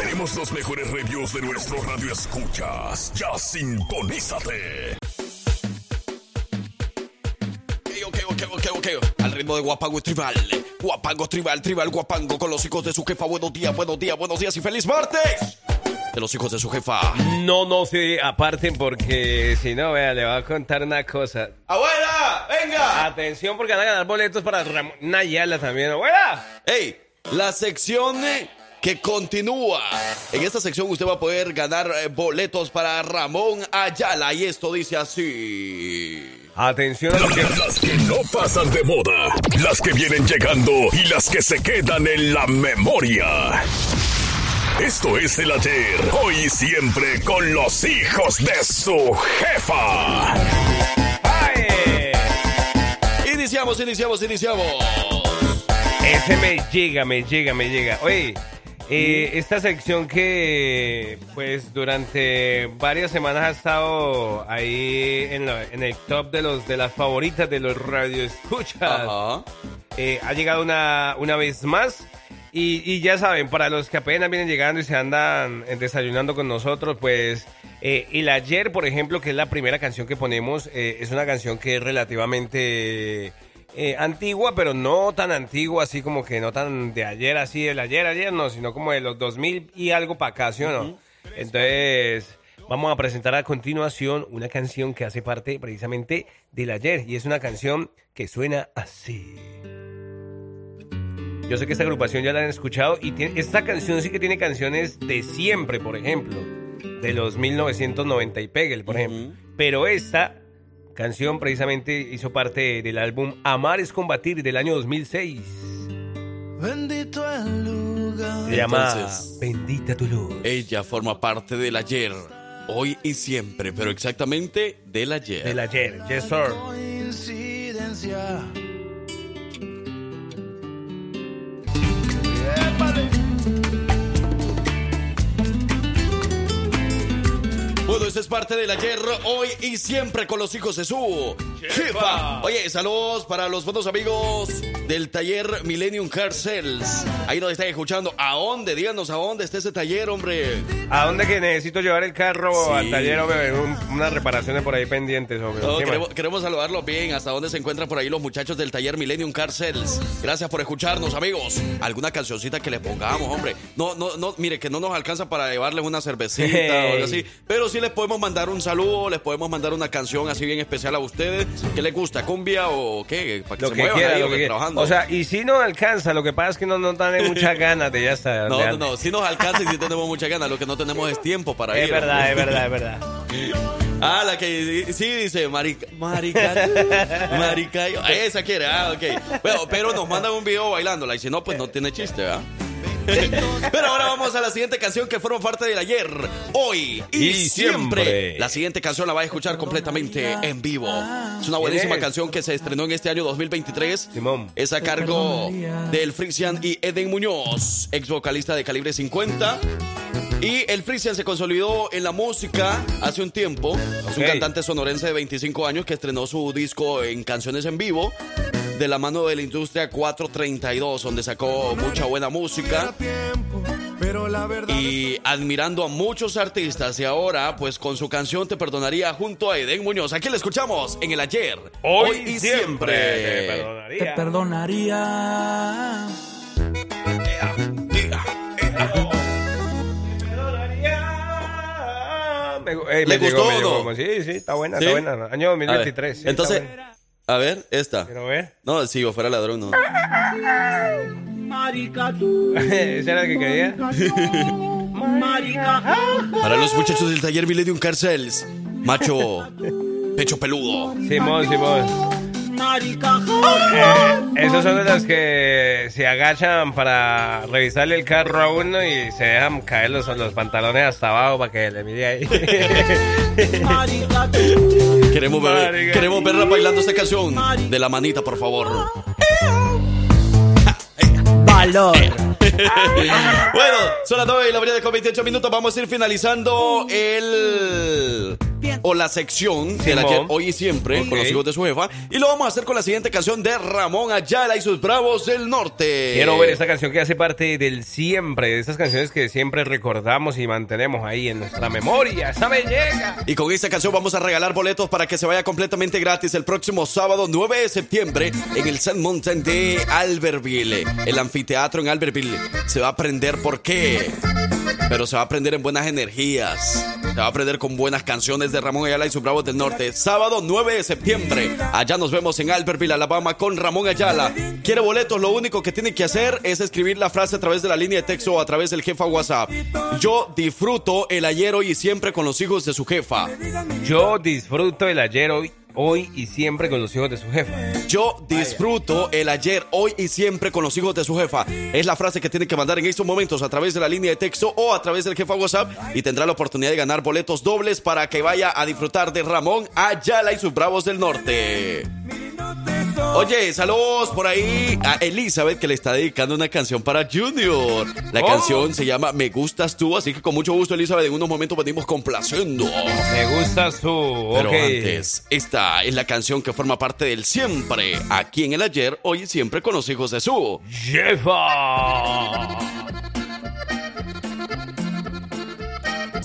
Tenemos los mejores reviews de nuestro radio escuchas. Ya sintonízate. Ok, ok, ok, ok, ok. Al ritmo de Guapango Tribal. Guapango Tribal, Tribal Guapango con los hijos de su jefa. Buenos días, buenos días, buenos días y feliz martes. De los hijos de su jefa. No, no se aparten porque si no, vea, le voy a contar una cosa. ¡Abuela! ¡Venga! Atención porque van a ganar boletos para Ramón Nayala también. ¡Abuela! ¡Ey! La sección eh, que continúa. En esta sección usted va a poder ganar eh, boletos para Ramón Ayala. Y esto dice así. Atención a lo que... Las que no pasan de moda, las que vienen llegando y las que se quedan en la memoria. Esto es el ayer, hoy y siempre con los hijos de su jefa. ¡Ay! Iniciamos, iniciamos, iniciamos. Ese me llega, me llega, me llega. Oye, eh, esta sección que pues durante varias semanas ha estado ahí en, la- en el top de los de las favoritas de los radioescuchas. Eh, ha llegado una, una vez más. Y, y ya saben, para los que apenas vienen llegando y se andan eh, desayunando con nosotros, pues eh, el ayer, por ejemplo, que es la primera canción que ponemos, eh, es una canción que es relativamente eh, antigua, pero no tan antigua, así como que no tan de ayer, así del ayer, ayer, no, sino como de los 2000 y algo para acá, ¿sí o no? Entonces, vamos a presentar a continuación una canción que hace parte precisamente del ayer y es una canción que suena así. Yo sé que esta agrupación ya la han escuchado y tiene- esta canción sí que tiene canciones de siempre, por ejemplo, de los 1990 y Pegel, por ejemplo. Pero esta canción precisamente hizo parte del álbum Amar es combatir del año 2006. Bendito el lugar. Se llama Entonces- Bendita tu luz. Ella forma parte del ayer, hoy y siempre, pero exactamente del ayer. Del ayer, yes sir. Coincidencia. Eso es parte del ayer, hoy y siempre con los hijos de su jefa. Oye, saludos para los buenos amigos del taller Millennium Car Sales. Ahí nos están escuchando. ¿A dónde? Díganos a dónde está ese taller, hombre. ¿A dónde que necesito llevar el carro Sí. al taller? Hombre, Un- unas reparaciones por ahí pendientes. Hombre. No, queremos, queremos saludarlos bien. ¿Hasta dónde se encuentran por ahí los muchachos del taller Millennium Car Sales? Gracias por escucharnos, amigos. Alguna cancioncita que les pongamos, hombre. No, no, no, mire, que no nos alcanza para llevarles una cervecita o algo así. Pero sí les podemos mandar un saludo, les podemos mandar una canción así bien especial a ustedes. ¿Qué les gusta? ¿Cumbia o qué? Para que Lo se que muevan quiera, ahí, lo que trabajando. O sea, y si no alcanza, lo que pasa es que no, no tienen muchas ganas de ya estar. no, no, no. Sí nos alcanza y sí tenemos mucha ganas. Lo que no tenemos es tiempo para Es ir. verdad, hombre. es verdad, es verdad. Ah, la que sí dice marica, marica, marica. Esa quiere, ah, ok. Bueno, pero nos mandan un video bailándola y si no, pues no tiene chiste, ¿verdad? Pero ahora vamos a la siguiente canción que forma parte del ayer, hoy y, Y siempre. siempre. La siguiente canción la va a escuchar completamente en vivo. Es una buenísima canción que se estrenó en este año 2023. Es a cargo del Frisian y Eden Muñoz, ex vocalista de Calibre 50. Y el Frisian se consolidó en la música hace un tiempo. Es un cantante sonorense de 25 años que estrenó su disco en canciones en vivo de la mano de la industria 432, donde sacó mucha buena música y admirando a muchos artistas. Y ahora, pues con su canción Te Perdonaría junto a Eden Muñoz. Aquí la escuchamos en el ayer, Hoy y y siempre. siempre. Te perdonaría. Te perdonaría. Me, eh, ¿Le me llegó, gustó me llegó. Sí, sí, está buena, ¿Sí? está buena. Año A ver, 2023. sí, está Entonces. A ver, esta. Quiero ver. No, si yo fuera ladrón, no. Marica tú. ¿Esa era la que quería? Marica. Para los muchachos del taller Millennium Carcels, macho, pecho peludo. Simón, Simón. Marica. Eh, esos son de los que se agachan para revisarle el carro a uno y se dejan caer los, los pantalones hasta abajo para que le mire ahí. Queremos ver, queremos verla bailando esta canción de la manita, por favor. Valor. bueno, son las 9 y la mañana con 28 minutos. Vamos a ir finalizando el. O la sección del Simón. ayer, hoy y siempre, con los hijos de su jefa. Y lo vamos a hacer con la siguiente canción de Ramón Ayala y sus Bravos del Norte. Quiero ver esta canción que hace parte del siempre, de esas canciones que siempre recordamos y mantenemos ahí en nuestra memoria. ¡Esa me llega! Y con esta canción vamos a regalar boletos para que se vaya completamente gratis el próximo sábado 9 de septiembre en el San Mountain de Albertville. El anfiteatro en Albertville. Se va a aprender por qué. Pero se va a aprender en buenas energías. Se va a aprender con buenas canciones de Ramón Ayala y sus Bravos del Norte. Sábado 9 de septiembre. Allá nos vemos en Albertville, Alabama con Ramón Ayala. ¿Quiere boletos? Lo único que tiene que hacer es escribir la frase a través de la línea de texto o a través del jefa WhatsApp. Yo disfruto el ayer, hoy y siempre con los hijos de su jefa. Yo disfruto el ayer, hoy, hoy y siempre con los hijos de su jefa. Yo disfruto el ayer, hoy y siempre con los hijos de su jefa. Es la frase que tiene que mandar en estos momentos a través de la línea de texto o a través del jefa WhatsApp y tendrá la oportunidad de ganar boletos dobles para que vaya a disfrutar de Ramón Ayala y sus Bravos del Norte. Oye, saludos por ahí a Elizabeth que le está dedicando una canción para Junior. La Oh. canción se llama Me Gustas Tú, así que con mucho gusto Elizabeth en unos momentos venimos complaciendo. Me gustas tú. Pero ok. antes, esta es la canción que forma parte del siempre, aquí en el ayer, hoy y siempre con los hijos de su. ¡Jefa!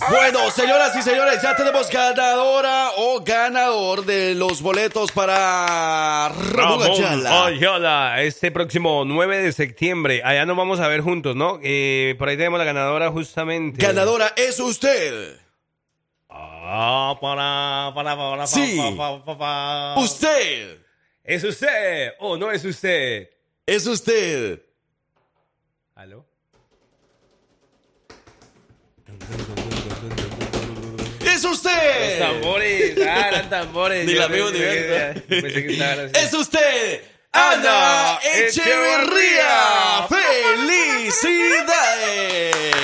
Bueno, señoras y señores, ya tenemos ganadora o ganador de los boletos para Ramón Ramón Ayala. Ayala, este próximo 9 de septiembre. Allá nos vamos a ver juntos, ¿no? Eh, por ahí tenemos la ganadora justamente. Ganadora es usted. Ah, para, para, para, Sí. Usted. ¿Es usted o no es usted? Es usted. ¿Aló? Es usted. Los tambores, ah, eran tambores. Ni la veo ni. Es usted. Ana Echeverría. ¡Felicidades!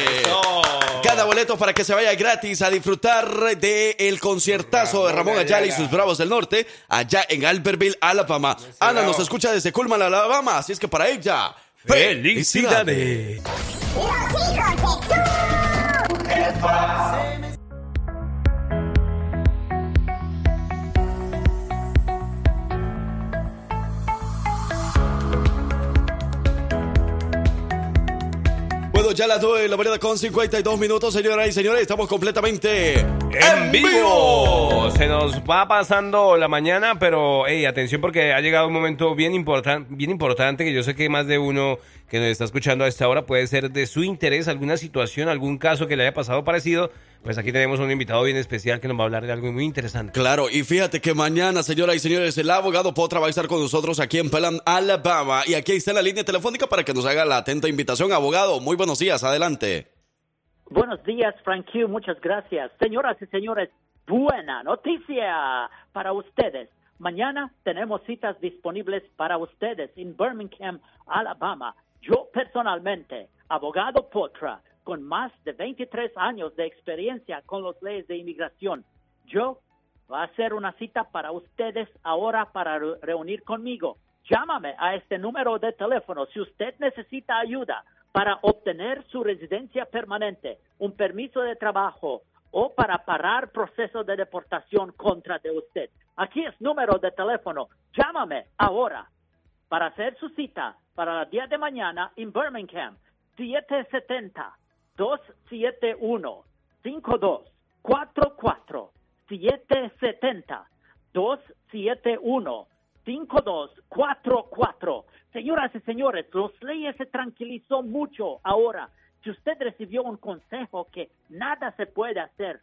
Boletos para que se vaya gratis a disfrutar del conciertazo de Ramón Ayala y sus Bravos del Norte allá en Albertville, Alabama. Ana nos escucha desde Culman, Alabama, así es que para ella, ¡Felicidades! Ya las 9 de la mañana con 52 minutos, señoras y señores. Estamos completamente en vivo. Se nos va pasando la mañana, pero hey, atención porque ha llegado un momento bien, importan- bien importante que yo sé que más de uno que nos está escuchando a esta hora puede ser de su interés alguna situación, algún caso que le haya pasado parecido. Pues aquí tenemos un invitado bien especial que nos va a hablar de algo muy interesante. Claro, y fíjate que mañana, señoras y señores, el abogado Potra va a estar con nosotros aquí en Pelham, Alabama. Y aquí está la línea telefónica para que nos haga la atenta invitación. Abogado, muy buenos días, adelante. Buenos días, Frank Q. Muchas gracias. Señoras y señores, buena noticia para ustedes. Mañana tenemos citas disponibles para ustedes en Birmingham, Alabama. Yo personalmente, abogado Potra, con más de 23 años de experiencia con las leyes de inmigración, yo va a hacer una cita para ustedes ahora para re- reunir conmigo. Llámame a este número de teléfono si usted necesita ayuda para obtener su residencia permanente, un permiso de trabajo o para parar proceso de deportación contra usted. Aquí es número de teléfono. Llámame ahora para hacer su cita para el día de mañana en Birmingham. 770 271 5244 770 271 5244 Señoras y señores, los leyes se tranquilizó mucho ahora. Si usted recibió un consejo que nada se puede hacer,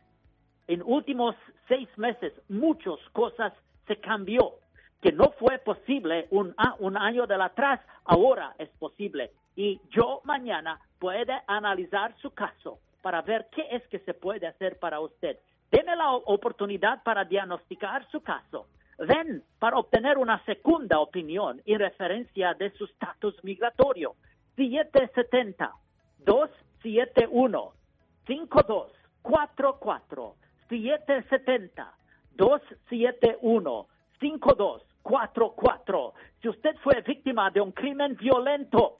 en últimos seis meses muchas cosas se cambió. Que no fue posible un, año de atrás, ahora es posible. Y yo mañana puede analizar su caso para ver qué es que se puede hacer para usted. Deme la oportunidad para diagnosticar su caso. Ven para obtener una segunda opinión en referencia de su estatus migratorio. 770 271 5244 770 271 5244 Si usted fue víctima de un crimen violento,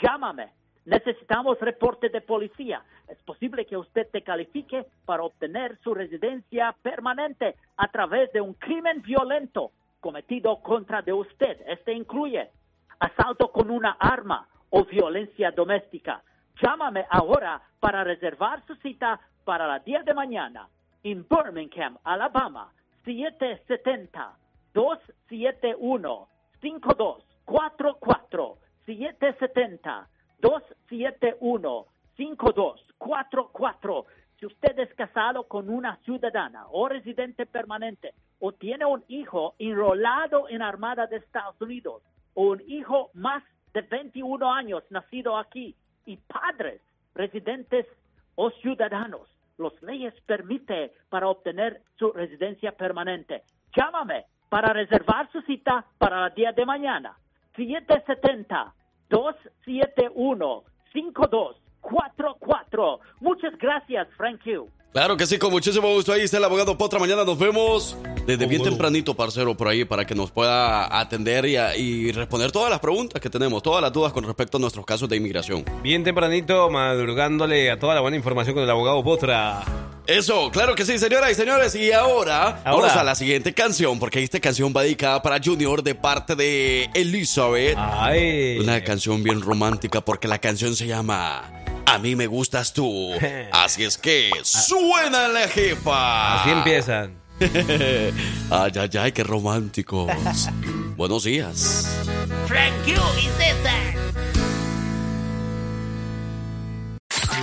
llámame. Necesitamos reporte de policía. Es posible que usted te califique para obtener su residencia permanente a través de un crimen violento cometido contra usted. Este incluye asalto con una arma o violencia doméstica. Llámame ahora para reservar su cita para el día de mañana en Birmingham, Alabama, 770 271 5244 770 271 5244 Si usted es casado con una ciudadana o residente permanente o tiene un hijo enrolado en Armada de Estados Unidos o un hijo más de 21 años nacido aquí y padres residentes o ciudadanos, las leyes permiten para obtener su residencia permanente. Llámame para reservar su cita para el día de mañana. 770-271-5244. Muchas gracias, Frank Q. Claro que sí, con muchísimo gusto. Ahí está el abogado Potra. Mañana nos vemos desde bien tempranito, parcero, por ahí, para que nos pueda atender y, a- y responder todas las preguntas que tenemos, todas las dudas con respecto a nuestros casos de inmigración. Bien tempranito, madrugándole a toda la buena información con el abogado Potra. Eso, claro que sí, señoras y señores. Y ahora, Ahora. vamos a la siguiente canción, porque esta canción va dedicada para Junior de parte de Elizabeth. Una canción bien romántica, porque la canción se llama A mí me gustas tú. Así es que, suena la jefa. Así empiezan. ay, ay, ay, qué románticos. Buenos días. Frank Q y César.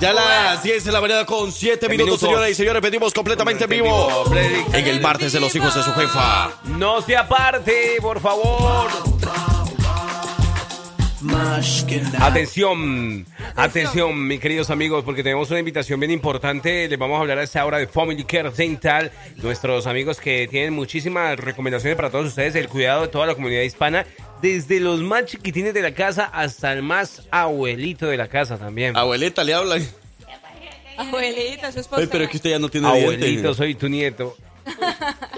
Ya las 10 de la mañana con 7 minutos, minutos. señoras y señores, venimos completamente en vivo en el martes de los hijos de su jefa. No se aparte, por favor. Atención, atención, mis queridos amigos, porque tenemos una invitación bien importante. Les vamos a hablar a esta hora de Family Care Dental. Nuestros amigos que tienen muchísimas recomendaciones para todos ustedes, el cuidado de toda la comunidad hispana, desde los más chiquitines de la casa hasta el más abuelito de la casa también. Abuelita, le hablan. Abuelita, su esposa. Ay, pero es que usted ya no tiene Abuelito, dientes. soy tu nieto.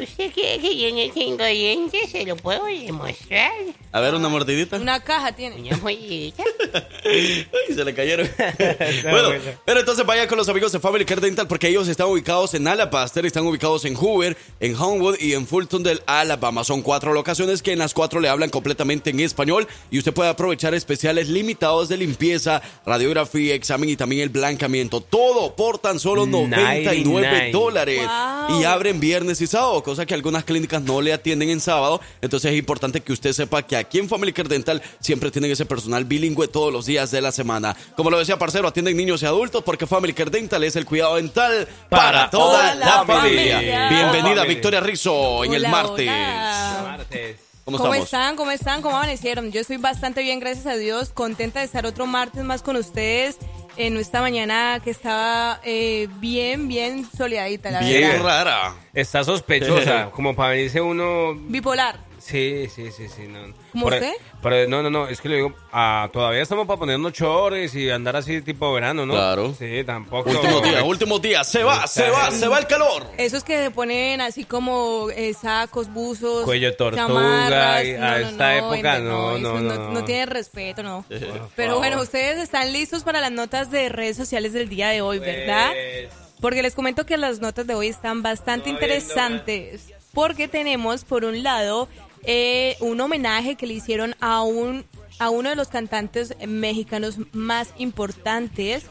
¿Usted quiere que yo no tengo dientes? Se lo puedo demostrar. A ver, una mordidita. Una caja tiene. Una mordidita. Ay, se le cayeron. bueno, pero entonces vaya con los amigos de Family Care Dental porque ellos están ubicados en Alabaster, están ubicados en Hoover, en Homewood y en Fulton del Alabama. Son cuatro locaciones que en las cuatro le hablan completamente en español y usted puede aprovechar especiales limitados de limpieza, radiografía, examen y también el blancamiento. Todo por tan solo 99 99. dólares. Wow. Y abren viernes y sábado, cosa que algunas clínicas no le atienden en sábado. Entonces es importante que usted sepa que aquí en Family Care Dental siempre tienen ese personal bilingüe todos los días de la semana. Como lo decía Parcero, atienden niños y adultos porque Family Care Dental es el cuidado dental para, Para toda toda la, la familia. familia. Bienvenida. Victoria Rizzo en el Hola, martes. hola. Martes. ¿Cómo, ¿Cómo están? ¿Cómo están? ¿Cómo amanecieron? Yo estoy bastante bien, gracias a Dios. Contenta de estar otro martes más con ustedes en esta mañana que estaba eh, bien, bien soleadita, la Bien verdad. rara. Está sospechosa, como para venirse uno Bipolar. Sí, sí, sí, sí. No. ¿Como Por- usted? Pero no, no, no, es que le digo, ah, todavía estamos para ponernos chores y andar así tipo verano, ¿no? Claro. Sí, tampoco. Últimos días, últimos días. Se va, se va, se va el calor. Esos que se ponen así como eh, sacos, buzos, Cuello de tortuga, chamarras. y No, a no, esta no, época, no, no, no, no. tiene respeto, no. Pero bueno, ustedes están listos para las notas de redes sociales del día de hoy, ¿verdad? Pues, Porque les comento que las notas de hoy están bastante interesantes. Porque tenemos, por un lado, eh, un homenaje que le hicieron a, un, a uno de los cantantes mexicanos más importantes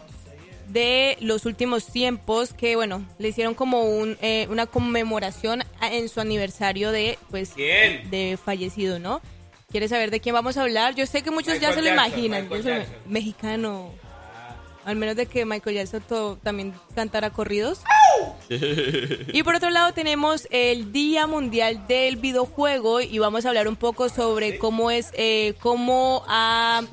de los últimos tiempos que bueno le hicieron como un, eh, una conmemoración en su aniversario de pues ¿Quién? de fallecido no quieres saber de quién vamos a hablar yo sé que muchos ya se lo Jackson, imaginan yo Jackson. mexicano al menos de que Michael Jackson también cantara corridos y por otro lado tenemos el Día Mundial del Videojuego y vamos a hablar un poco sobre cómo es, eh, cómo ha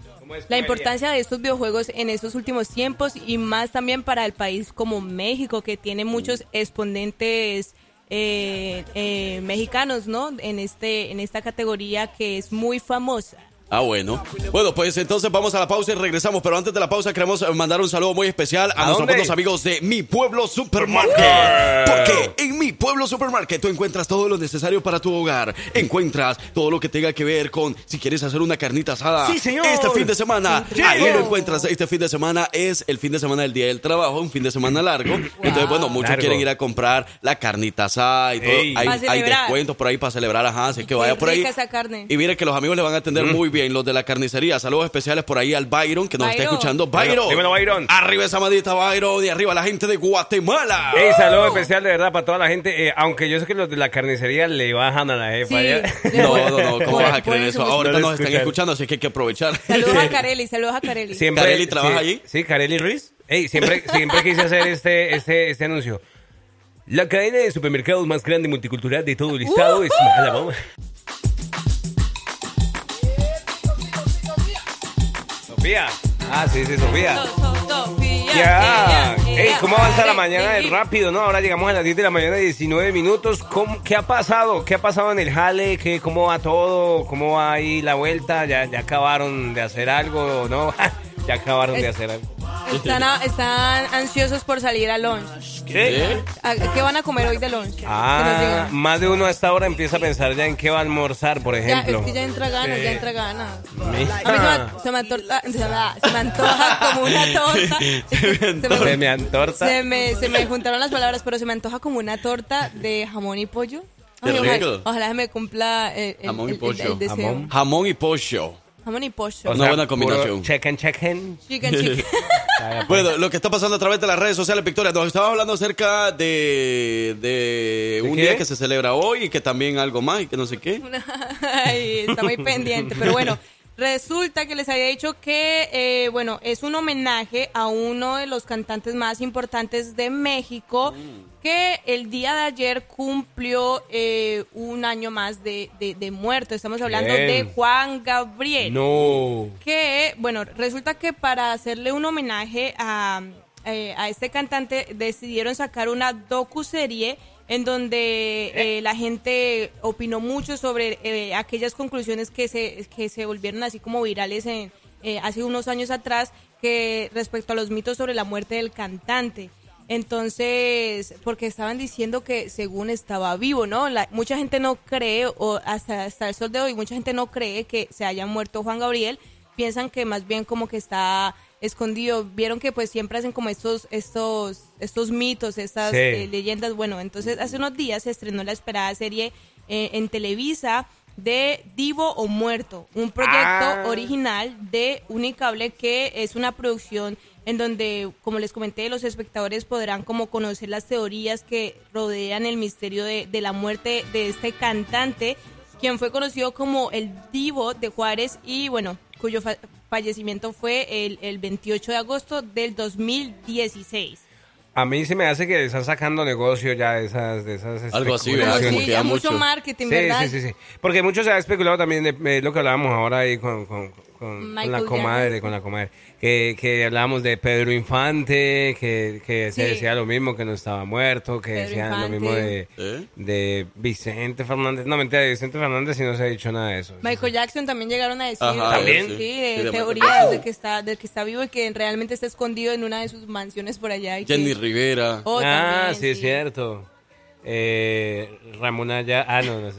la importancia de estos videojuegos en estos últimos tiempos y más también para el país como México que tiene muchos exponentes eh, eh, mexicanos, ¿no? En este en esta categoría que es muy famosa. Ah, bueno. Bueno, pues entonces vamos a la pausa y regresamos. Pero antes de la pausa queremos eh, mandar un saludo muy especial a, ¿A nuestros buenos amigos de Mi Pueblo Supermarket. Porque en Mi Pueblo Supermarket tú encuentras todo lo necesario para tu hogar. Encuentras todo lo que tenga que ver con si quieres hacer una carnita asada. Sí, señor. Este fin de semana. Sí. Ahí lo encuentras. Este fin de semana es el fin de semana del Día del Trabajo, un fin de semana largo. Entonces, bueno, muchos Largo. quieren ir a comprar la carnita asada y todo. Ey. Hay, hay descuentos por ahí para celebrar, ajá. Así que vaya por ahí. esa carne. Y mire que los amigos le van a atender muy bien, los de la carnicería. Saludos especiales por ahí al Byron, que nos está escuchando. Byron. Dímelo, Byron. Arriba esa madita, Byron. Y arriba la gente de Guatemala. Ey, saludo especial de verdad para toda la gente. eh, aunque yo sé que los de la carnicería le bajan a la jefa. Sí. No, no, no. ¿Cómo vas a creer eso. Ahorita No nos están escuchan. escuchando, así que hay que aprovechar. Saludos a Carelli, saludos a Carelli. Siempre, ¿Carelli trabaja sí, allí? Sí, Carelli Ruiz. Ey, siempre, siempre quise hacer este, este, este anuncio. La cadena de supermercados más grande y multicultural de todo el estado es Alabama. Sofía. Ah, sí, sí, Sofía. Ya. ella, Ey, ella. ¿cómo avanza la mañana Ey, rápido, no? Ahora llegamos a las 10 de la mañana, 19 minutos. ¿Cómo- ¿Qué ha pasado? ¿Qué ha pasado en el jale? ¿Qué, ¿Cómo va todo? ¿Cómo va ahí la vuelta? ¿Ya, ya acabaron de hacer algo o no? ya acabaron de Es- hacer algo. Están, a- están ansiosos por salir a lunch. ¿Qué? ¿A- ¿Qué van a comer hoy de lunch? Ah, más de uno a esta hora empieza a pensar ya en qué va a almorzar, por Ya, ejemplo. es que ya entra ganas, Sí. ya entra ganas. A mí se me, se me antorta- se me- se me antoja como una torta. Se me antorta. Se me, se me juntaron las palabras, pero se me antoja como una torta de jamón y pollo. Qué ojalá, ojalá se me cumpla el, el- Jamón y el- el- pollo. el deseo. Jamón. Jamón y pollo. Jamón y pollo. Una buena combinación. Chicken, chicken. Chicken, chicken. Bueno, lo que está pasando a través de las redes sociales, Victoria, nos estabas hablando acerca de, de un qué? día que se celebra hoy y que también algo más y que no sé qué. Ay, está muy pendiente. Pero bueno, resulta que les había dicho que, eh, bueno, es un homenaje a uno de los cantantes más importantes de México que el día de ayer cumplió eh, un año más de, de, de muerto. Estamos hablando de Juan Gabriel. No. Que, bueno, resulta que para hacerle un homenaje a, eh, a este cantante decidieron sacar una docuserie en donde eh, la gente opinó mucho sobre eh, aquellas conclusiones que se, que se volvieron así como virales en, eh, hace unos años atrás que respecto a los mitos sobre la muerte del cantante. Entonces, porque estaban diciendo que según estaba vivo, ¿no? La- mucha gente no cree, o hasta, hasta el sol de hoy, mucha gente no cree que se haya muerto Juan Gabriel. Piensan que más bien como que está escondido. Vieron que pues siempre hacen como estos, estos, estos mitos, estas Sí. eh, leyendas. Bueno, entonces hace unos días se estrenó la esperada serie eh, en Televisa de Divo o Muerto, un proyecto Ah. original de Unicable que es una producción en donde, como les comenté, los espectadores podrán como conocer las teorías que rodean el misterio de, de la muerte de este cantante, quien fue conocido como el Divo de Juárez y bueno, cuyo fa- fallecimiento fue el, el 28 de agosto del 2016. A mí se me hace que están sacando negocio ya de esas, de esas Algo así, ¿verdad? que ya mucho mucho. marketing, Sí, ¿verdad? sí, sí, sí. Porque mucho se ha especulado también de, de lo que hablábamos ahora ahí con, con- con- con la comadre, Jackson. con la comadre. Que, que hablábamos de Pedro Infante, que, que se decía lo mismo, que no estaba muerto, que Pedro decían lo mismo de, de Vicente Fernández. No, mentira, de Vicente Fernández sí no se ha dicho nada de eso. Michael Jackson también llegaron a decir Ajá, ¿También? sí, sí. de, Sí, de teorías de que está de que está vivo y que realmente está escondido en una de sus mansiones por allá y que- Jenny Rivera. Oh, ah, también, sí, es cierto. Eh, Ramona ya... Ah, no, no.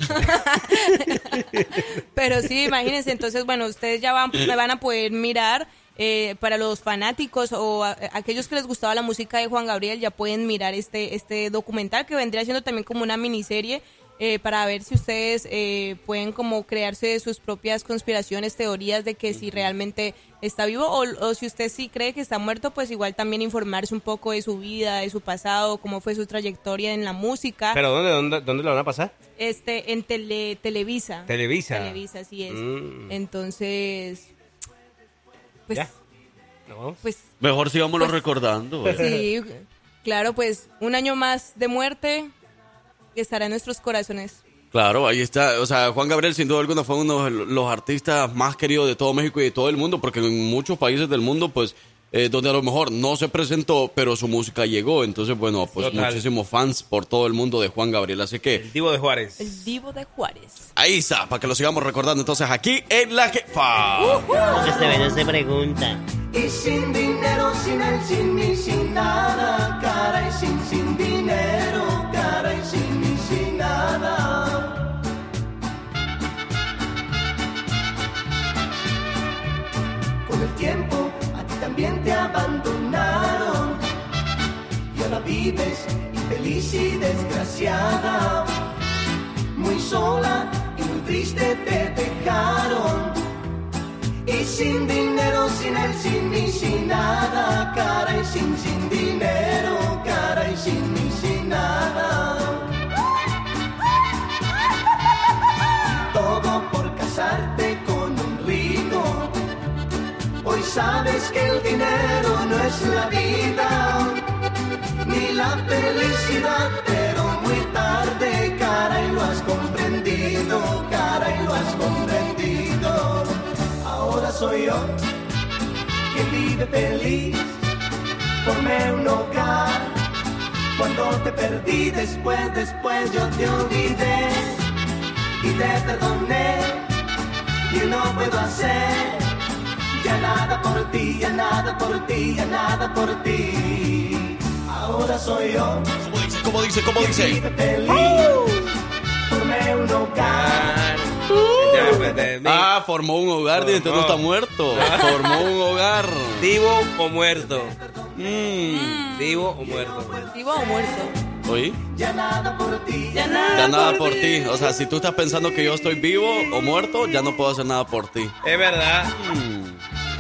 Pero sí, imagínense, entonces, bueno, ustedes ya van, me van a poder mirar. eh, para los fanáticos o a- aquellos que les gustaba la música de Juan Gabriel, ya pueden mirar este, este documental que vendría siendo también como una miniserie eh, para ver si ustedes eh, pueden como crearse sus propias conspiraciones, teorías de que si realmente está vivo o, o si usted sí cree que está muerto, pues igual también informarse un poco de su vida, de su pasado, cómo fue su trayectoria en la música. ¿Pero dónde, dónde, dónde lo van a pasar? Este, en tele, Televisa. Televisa. Televisa, así es. Mm. Entonces, pues, ¿Ya? ¿No vamos? pues, Mejor sigámoslo Pues- recordando. sí, claro, pues, un año más de muerte que estará en nuestros corazones. Claro, ahí está. O sea, Juan Gabriel sin duda alguna fue uno de los artistas más queridos de todo México y de todo el mundo, porque en muchos países del mundo, pues, eh, donde a lo mejor no se presentó, pero su música llegó. Entonces, bueno, pues Total. muchísimos fans por todo el mundo de Juan Gabriel. Así que Divo de Juárez. El Divo de Juárez. ahí está, para que lo sigamos recordando. Entonces, aquí en La Jefa. Porque este vez se pregunta. Y sin dinero, sin él, sin mí, sin nada, cara y sin, sin dinero, cara y sin Con el tiempo a ti también te abandonaron y ahora vives infeliz y desgraciada, muy sola y muy triste te dejaron. Y sin dinero, sin él, sin mí, sin nada, cara y sin, sin dinero, cara y sin mí, sin nada. Sabes que el dinero no es la vida, ni la felicidad, pero muy tarde, cara, y lo has comprendido, cara, y lo has comprendido. Ahora soy yo quien vive feliz, formé un hogar. Cuando te perdí, después, después yo te olvidé y te perdoné y no puedo hacer ya nada por ti, ya nada por ti, ya nada por ti. Ahora soy yo. ¿Cómo dice? ¿Cómo dice? ¿Cómo dice? Vive feliz. Formé un hogar. Ah, formó un hogar, dice, entonces no está muerto. Formó un hogar. ¿Vivo o muerto? ¿Vivo o muerto? ¿Vivo o muerto? ¿Oí? Ya nada por ti, ya Ya nada por ti. O sea, si tú estás pensando que yo estoy vivo o muerto, ya no puedo hacer nada por ti. Es verdad.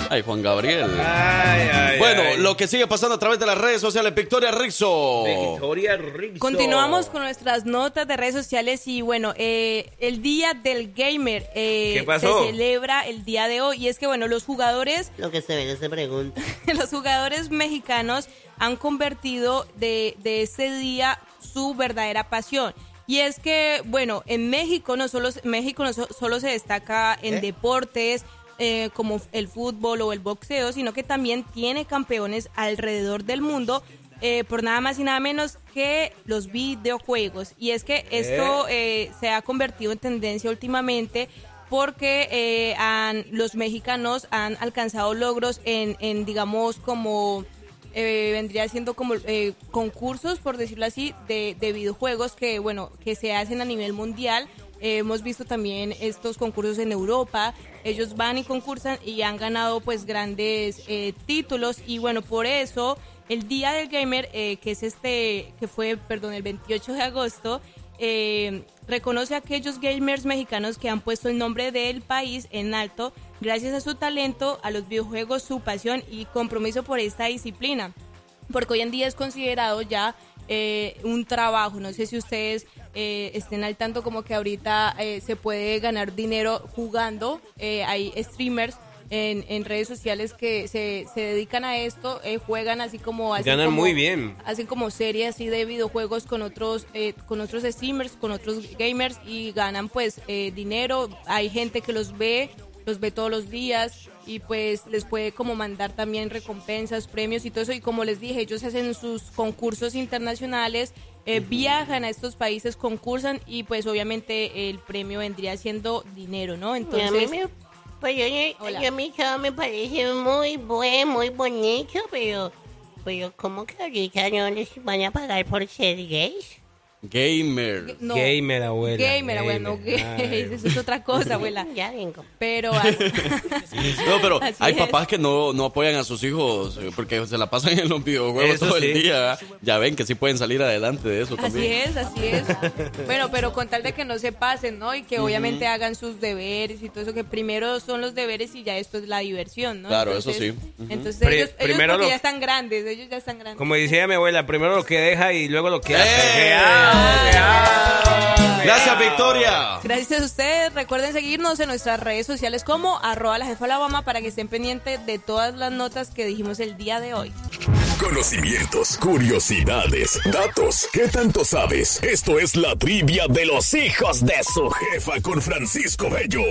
Ay, Juan Gabriel. Ay, ay, bueno, ay. lo que sigue pasando a través de las redes sociales, Victoria Rizzo. Victoria Rizzo. Continuamos con nuestras notas de redes sociales y bueno, eh, el Día del Gamer eh, ¿Qué pasó? se celebra el día de hoy y es que bueno, los jugadores, Lo que se ve, no se pregunta. los jugadores mexicanos han convertido de, de ese día su verdadera pasión. Y es que, bueno, en México no solo, México no so- solo se destaca en ¿Eh? deportes eh, como el fútbol o el boxeo, sino que también tiene campeones alrededor del mundo eh, por nada más y nada menos que los videojuegos. Y es que esto eh, se ha convertido en tendencia últimamente porque eh, han- los mexicanos han alcanzado logros en, en digamos, como eh, vendría siendo como eh, concursos, por decirlo así, de, de videojuegos que, bueno, que se hacen a nivel mundial. Hemos visto también estos concursos en Europa. Ellos van y concursan y han ganado pues grandes eh, títulos y bueno, por eso el Día del Gamer, eh, que es este, que fue, perdón, el 28 de agosto, eh, reconoce a aquellos gamers mexicanos que han puesto el nombre del país en alto gracias a su talento, a los videojuegos, su pasión y compromiso por esta disciplina. Porque hoy en día es considerado ya eh, un trabajo. No sé si ustedes eh, estén al tanto como que ahorita eh, se puede ganar dinero jugando. Eh, hay streamers en, en redes sociales que se, se dedican a esto, eh, juegan así como... hacen Ganan como- muy bien. hacen como series así de videojuegos con otros eh, con otros streamers con otros gamers y ganan pues eh, dinero hay gente que los ve los ve todos los días y pues les puede como mandar también recompensas premios y todo eso. Y como les dije ellos hacen sus concursos internacionales eh, viajan a estos países concursan y pues obviamente el premio vendría siendo dinero no entonces pues yo, todo me parece muy buen, muy bonito, pero, pero ¿cómo que ahorita no les van a pagar por ser gays? Gamer. No. Gamer, abuela. gamer bueno gays Ay. eso es otra cosa abuela Ya vengo. pero No, pero Así hay es. papás que no, no apoyan a sus hijos eh, porque se la pasan en los videojuegos Eso todo sí. el día. Ya ven que sí pueden salir adelante de eso Así también. es, así es. Bueno, pero con tal de que no se pasen, ¿no? Y que obviamente hagan sus deberes y todo eso, que primero son los deberes y ya después la diversión, ¿no? Claro, eso sí. Entonces Pri- ellos, ellos primero porque lo- ya están grandes, ellos ya están grandes. Como decía mi abuela, primero lo que deja y luego lo que hace. Gracias, Victoria. Gracias a ustedes. Recuerden seguirnos en nuestras redes sociales como arroba la jefa de la Obama para que estén pendientes de todas las notas que dijimos el día de hoy. Conocimientos, curiosidades, datos. ¿Qué tanto sabes? Esto es la trivia de los hijos de su jefa con Francisco Bello.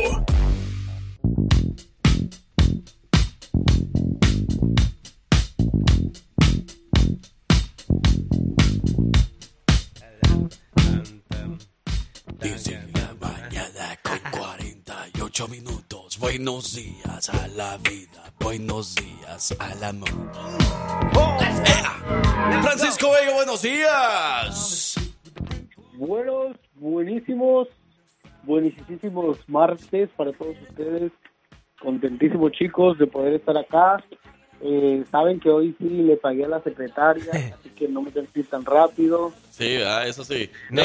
48 minutos. Buenos días a la vida. Buenos días al amor. ¡Ea! Francisco Bello, buenos días. Buenos, buenísimos, buenísimos martes para todos ustedes. Contentísimos chicos de poder estar acá. Eh, saben que hoy sí le pagué a la secretaria, así que no me ir tan rápido. Sí, ¿verdad? eso sí. No.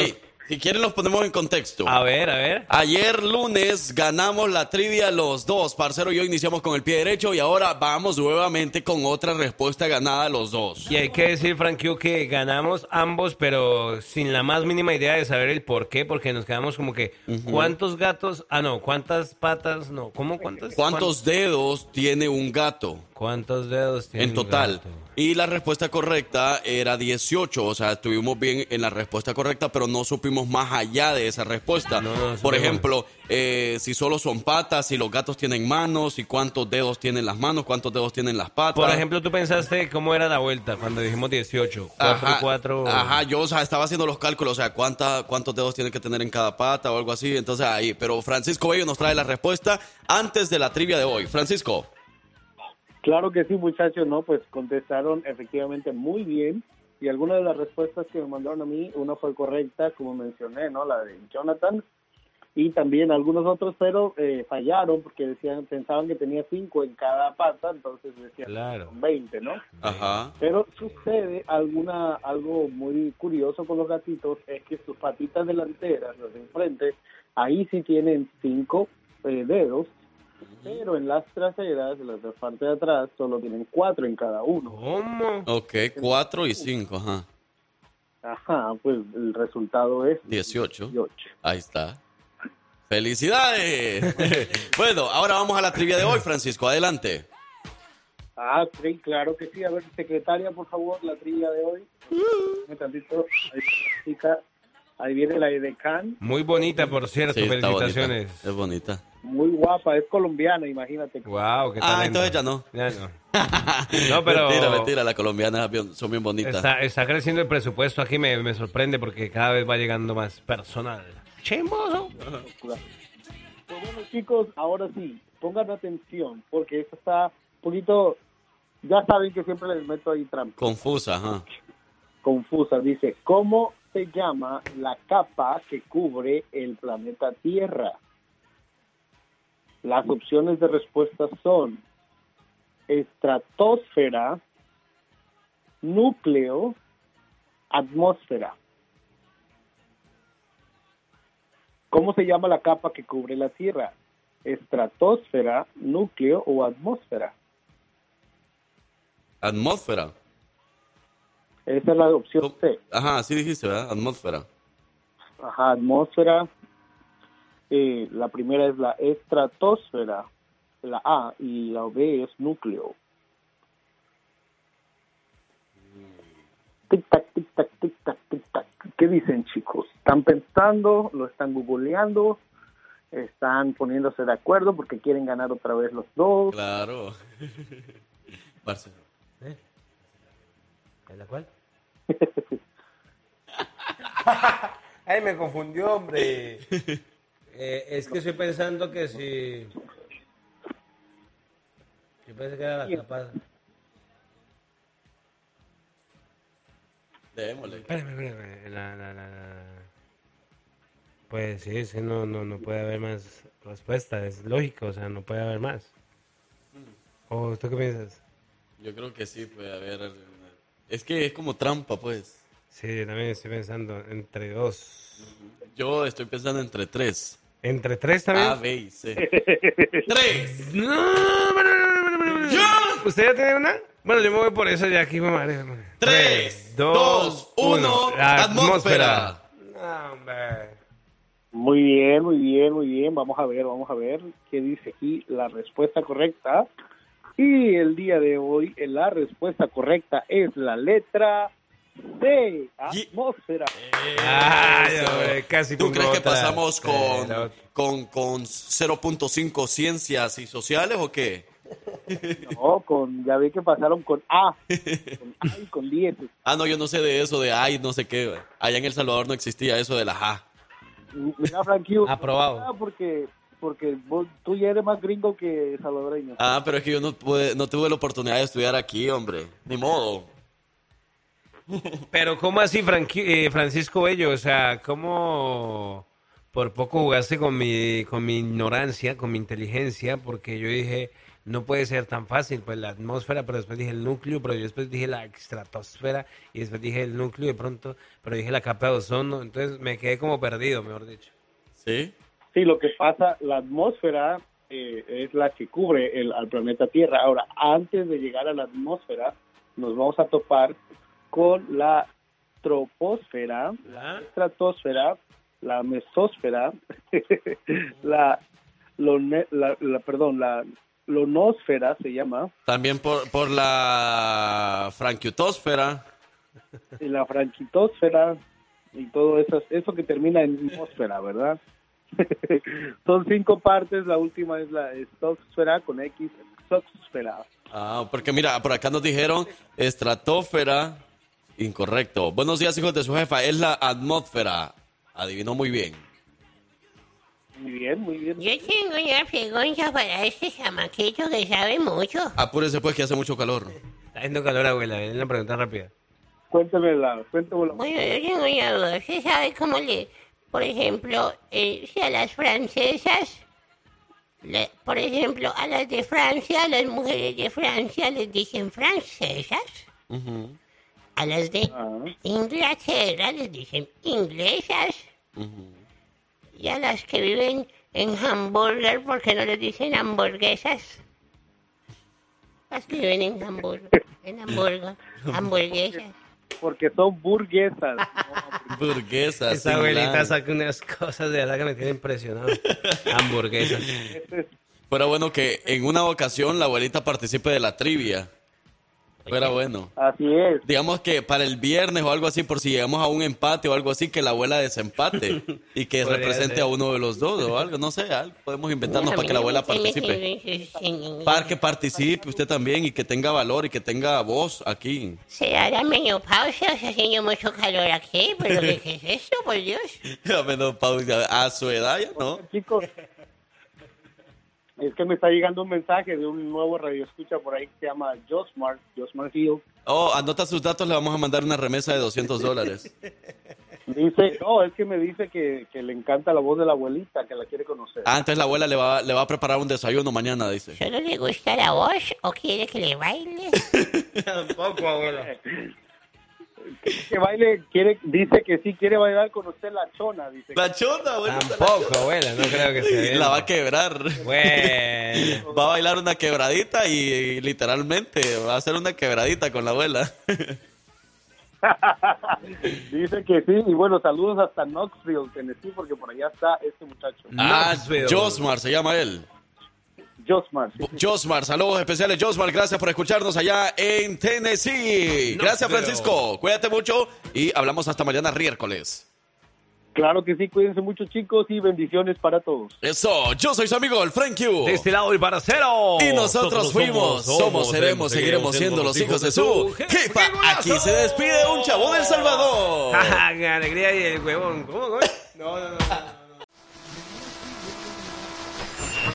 Si quieren los ponemos en contexto. A ver, a ver. Ayer lunes ganamos la trivia los dos. Parcero y yo iniciamos con el pie derecho y ahora vamos nuevamente con otra respuesta ganada los dos. Y hay que decir, Frank, Yu, que ganamos ambos, pero sin la más mínima idea de saber el por qué, porque nos quedamos como que, ¿cuántos gatos? Ah, no, ¿cuántas patas? No, ¿cómo cuántas? ¿Cuántos dedos tiene un gato? ¿Cuántos dedos tiene En un total. gato? Y la respuesta correcta era 18, o sea, estuvimos bien en la respuesta correcta, pero no supimos más allá de esa respuesta. Por ejemplo, eh, si solo son patas, si los gatos tienen manos, y cuántos dedos tienen las manos, cuántos dedos tienen las patas. Por ejemplo, tú pensaste cómo era la vuelta cuando dijimos 18. 4 Ajá, 4. Ajá, yo o sea, estaba haciendo los cálculos, o sea, cuánta, cuántos dedos tiene que tener en cada pata o algo así. Entonces ahí, pero Francisco Bello nos trae la respuesta antes de la trivia de hoy. Francisco. Claro que sí, muchachos, no, pues contestaron efectivamente muy bien y algunas de las respuestas que me mandaron a mí, una fue correcta, como mencioné, ¿no? La de Jonathan y también algunos otros, pero eh, fallaron porque decían, pensaban que tenía cinco en cada pata, entonces decían Claro. son 20, ¿no? Ajá. Pero sucede alguna algo muy curioso con los gatitos es que sus patitas delanteras, las de enfrente, ahí sí tienen cinco eh, dedos, pero en las traseras, las de la parte de atrás, solo tienen cuatro en cada uno. ¿Cómo? Ok, 4 y 5, ajá. Ajá, pues el resultado es 18. 18. Ahí está. ¡Felicidades! bueno, ahora vamos a la trivia de hoy, Francisco. Adelante. Ah, sí, claro que sí. A ver, secretaria, por favor, la trilla de hoy. Ahí, viene la edecán. Muy bonita, por cierto. Sí, Felicitaciones. bonita. Es bonita. Muy guapa, es colombiana, imagínate. Wow, qué Ah, talento. entonces ya no. Ya no. No, pero Mentira, mentira. Las colombianas son bien bonitas. está, está creciendo el presupuesto aquí, me, me sorprende porque cada vez va llegando más personal. Chimoso. Pues bueno, chicos, ahora sí, pongan atención, porque esto está un poquito. Ya saben que siempre les meto ahí trampa. Confusa, ajá. confusa. Dice, ¿cómo se llama la capa que cubre el planeta Tierra? Las opciones de respuesta son estratosfera, núcleo, atmósfera. ¿Cómo se llama la capa que cubre la Tierra? ¿Estratosfera, núcleo o atmósfera? Atmósfera. Esa es la opción C. Ajá, así dijiste, ¿verdad? Atmósfera. Ajá, atmósfera. Eh, la primera es la estratosfera, la A, y la B es núcleo. Tic tac, tic tac, tic tac, tic tac. ¿Qué dicen, chicos? ¿Están pensando? ¿Lo están googleando? ¿Están poniéndose de acuerdo porque quieren ganar otra vez los dos? Claro. Barcelona. ¿En la cual? Ay, me confundió, hombre. Eh, es que estoy pensando que si... Yo pensé que era la capaz. Démosle. Espérame, espérame. La, la, la, la. Pues sí, es que no, no, no puede haber más respuesta. Es lógico, o sea, no puede haber más. ¿O tú qué piensas? Yo creo que sí puede haber. Es que es como trampa, pues. Sí, yo también estoy pensando entre dos. Yo estoy pensando entre tres. ¿Entre tres también? A, B y C. ¡Tres! No, ¿Usted ya tiene una? Bueno, yo me voy por eso ya aquí, mamá. Tres, dos, uno, La atmósfera. No, hombre. Muy bien, muy bien, muy bien. Vamos a ver, vamos a ver qué dice aquí la respuesta correcta. Y el día de hoy, la respuesta correcta es la letra C, atmósfera. Ay, hombre, casi ¿Tú crees que pasamos con, con, con 0.5 ciencias y sociales o qué? No, con, ya vi que pasaron con A, con A y con 10. Ah, no, yo no sé de eso, de ay, no sé qué. güey. Allá en El Salvador no existía eso de la A. Mira, Frankie, Aprobado. Porque, porque vos- tú ya eres más gringo que salvadoreño. Ah, pero es que yo no, pude- no tuve la oportunidad de estudiar aquí, hombre. Ni modo. Pero ¿cómo así, Franqui- eh, Francisco Bello? O sea, ¿cómo por poco jugaste con mi, con mi ignorancia, con mi inteligencia? Porque yo dije, no puede ser tan fácil, pues la atmósfera, pero después dije el núcleo, pero yo después dije la estratosfera, y después dije el núcleo de pronto, pero dije la capa de ozono, entonces me quedé como perdido, mejor dicho. ¿Sí? Sí, lo que pasa, la atmósfera eh, es la que cubre el, al planeta Tierra. Ahora, antes de llegar a la atmósfera, nos vamos a topar con la troposfera, la estratosfera, la mesósfera, la, lone- la, la- perdón, la lonosfera se llama, También por, por la franquiutosfera. y la franquitosfera y todo eso, eso que termina en atmósfera, ¿verdad? Son cinco partes, la última es la estosfera con X, exosfera. Ah, porque mira, por acá nos dijeron estratosfera. Incorrecto. Buenos días, hijos de su jefa. Es la atmósfera. Adivinó muy bien. Muy bien, muy bien. Yo tengo una pregunta para este chamaquito que sabe mucho. Apúrese pues que hace mucho calor. Está haciendo calor, abuela. Es una pregunta rápida. Cuéntemela, cuéntemela. Bueno, yo tengo una duda. ¿Usted sabe cómo le, por ejemplo, eh, si a las francesas, le- por ejemplo, a las de Francia, a las mujeres de Francia les dicen francesas? A las de Inglaterra les dicen inglesas. Y a las que viven en Hamburger, ¿por qué no les dicen hamburguesas? Las que viven en Hamburgo, en Hamburgo, hamburguesas. Porque son burguesas. Burguesas. Esa abuelita saca unas cosas de verdad que me tienen impresionado. Hamburguesas. Fuera bueno que en una ocasión la abuelita participe de la trivia. Fuera bueno. Así es. Digamos que para el viernes o algo así, por si llegamos a un empate o algo así, que la abuela desempate y que represente ser. a uno de los dos o algo, no sé, algo podemos inventarnos para que la abuela participe. Para que participe usted también y que tenga valor y que tenga voz aquí. ¿Será la menopausia? Está haciendo mucho calor aquí, pero ¿qué, qué es esto, por Dios? A menopausia, a su edad ya no. Chicos, es que me está llegando un mensaje de un nuevo radio escucha por ahí que se llama Josmar, Josmar Hill. Oh, anota sus datos, le vamos a mandar una remesa de 200 dólares. Dice, no, es que me dice que, que le encanta la voz de la abuelita, que la quiere conocer. Ah, entonces la abuela le va, le va a preparar un desayuno mañana, dice. ¿Solo le gusta la voz o quiere que le baile? Tampoco, abuela. Que baile, quiere, dice que sí quiere bailar con usted la chona, dice. La chona, abuela. Tampoco, abuela. No creo que sea. La va a quebrar. Bueno. Va a bailar una quebradita y, y literalmente va a hacer una quebradita con la abuela. Dice que sí, y bueno, saludos hasta Knoxville, Tennessee, porque por allá está este muchacho. Ah, Josmar se llama él. Josmar. sí, sí. Josmar, saludos especiales, Josmar. Gracias por escucharnos allá en Tennessee. Gracias, pero- Francisco. Cuídate mucho y hablamos hasta mañana, miércoles. Claro que sí, cuídense mucho chicos y bendiciones para todos. Eso, yo soy su amigo, el Frank Q. De este lado, el paracero. Y nosotros fuimos, somos, seremos, seguiremos siendo los hijos de su jefa. Aquí se despide un chavo del Salvador. Alegría y el huevón. ¿Cómo, cómo? No, no, no.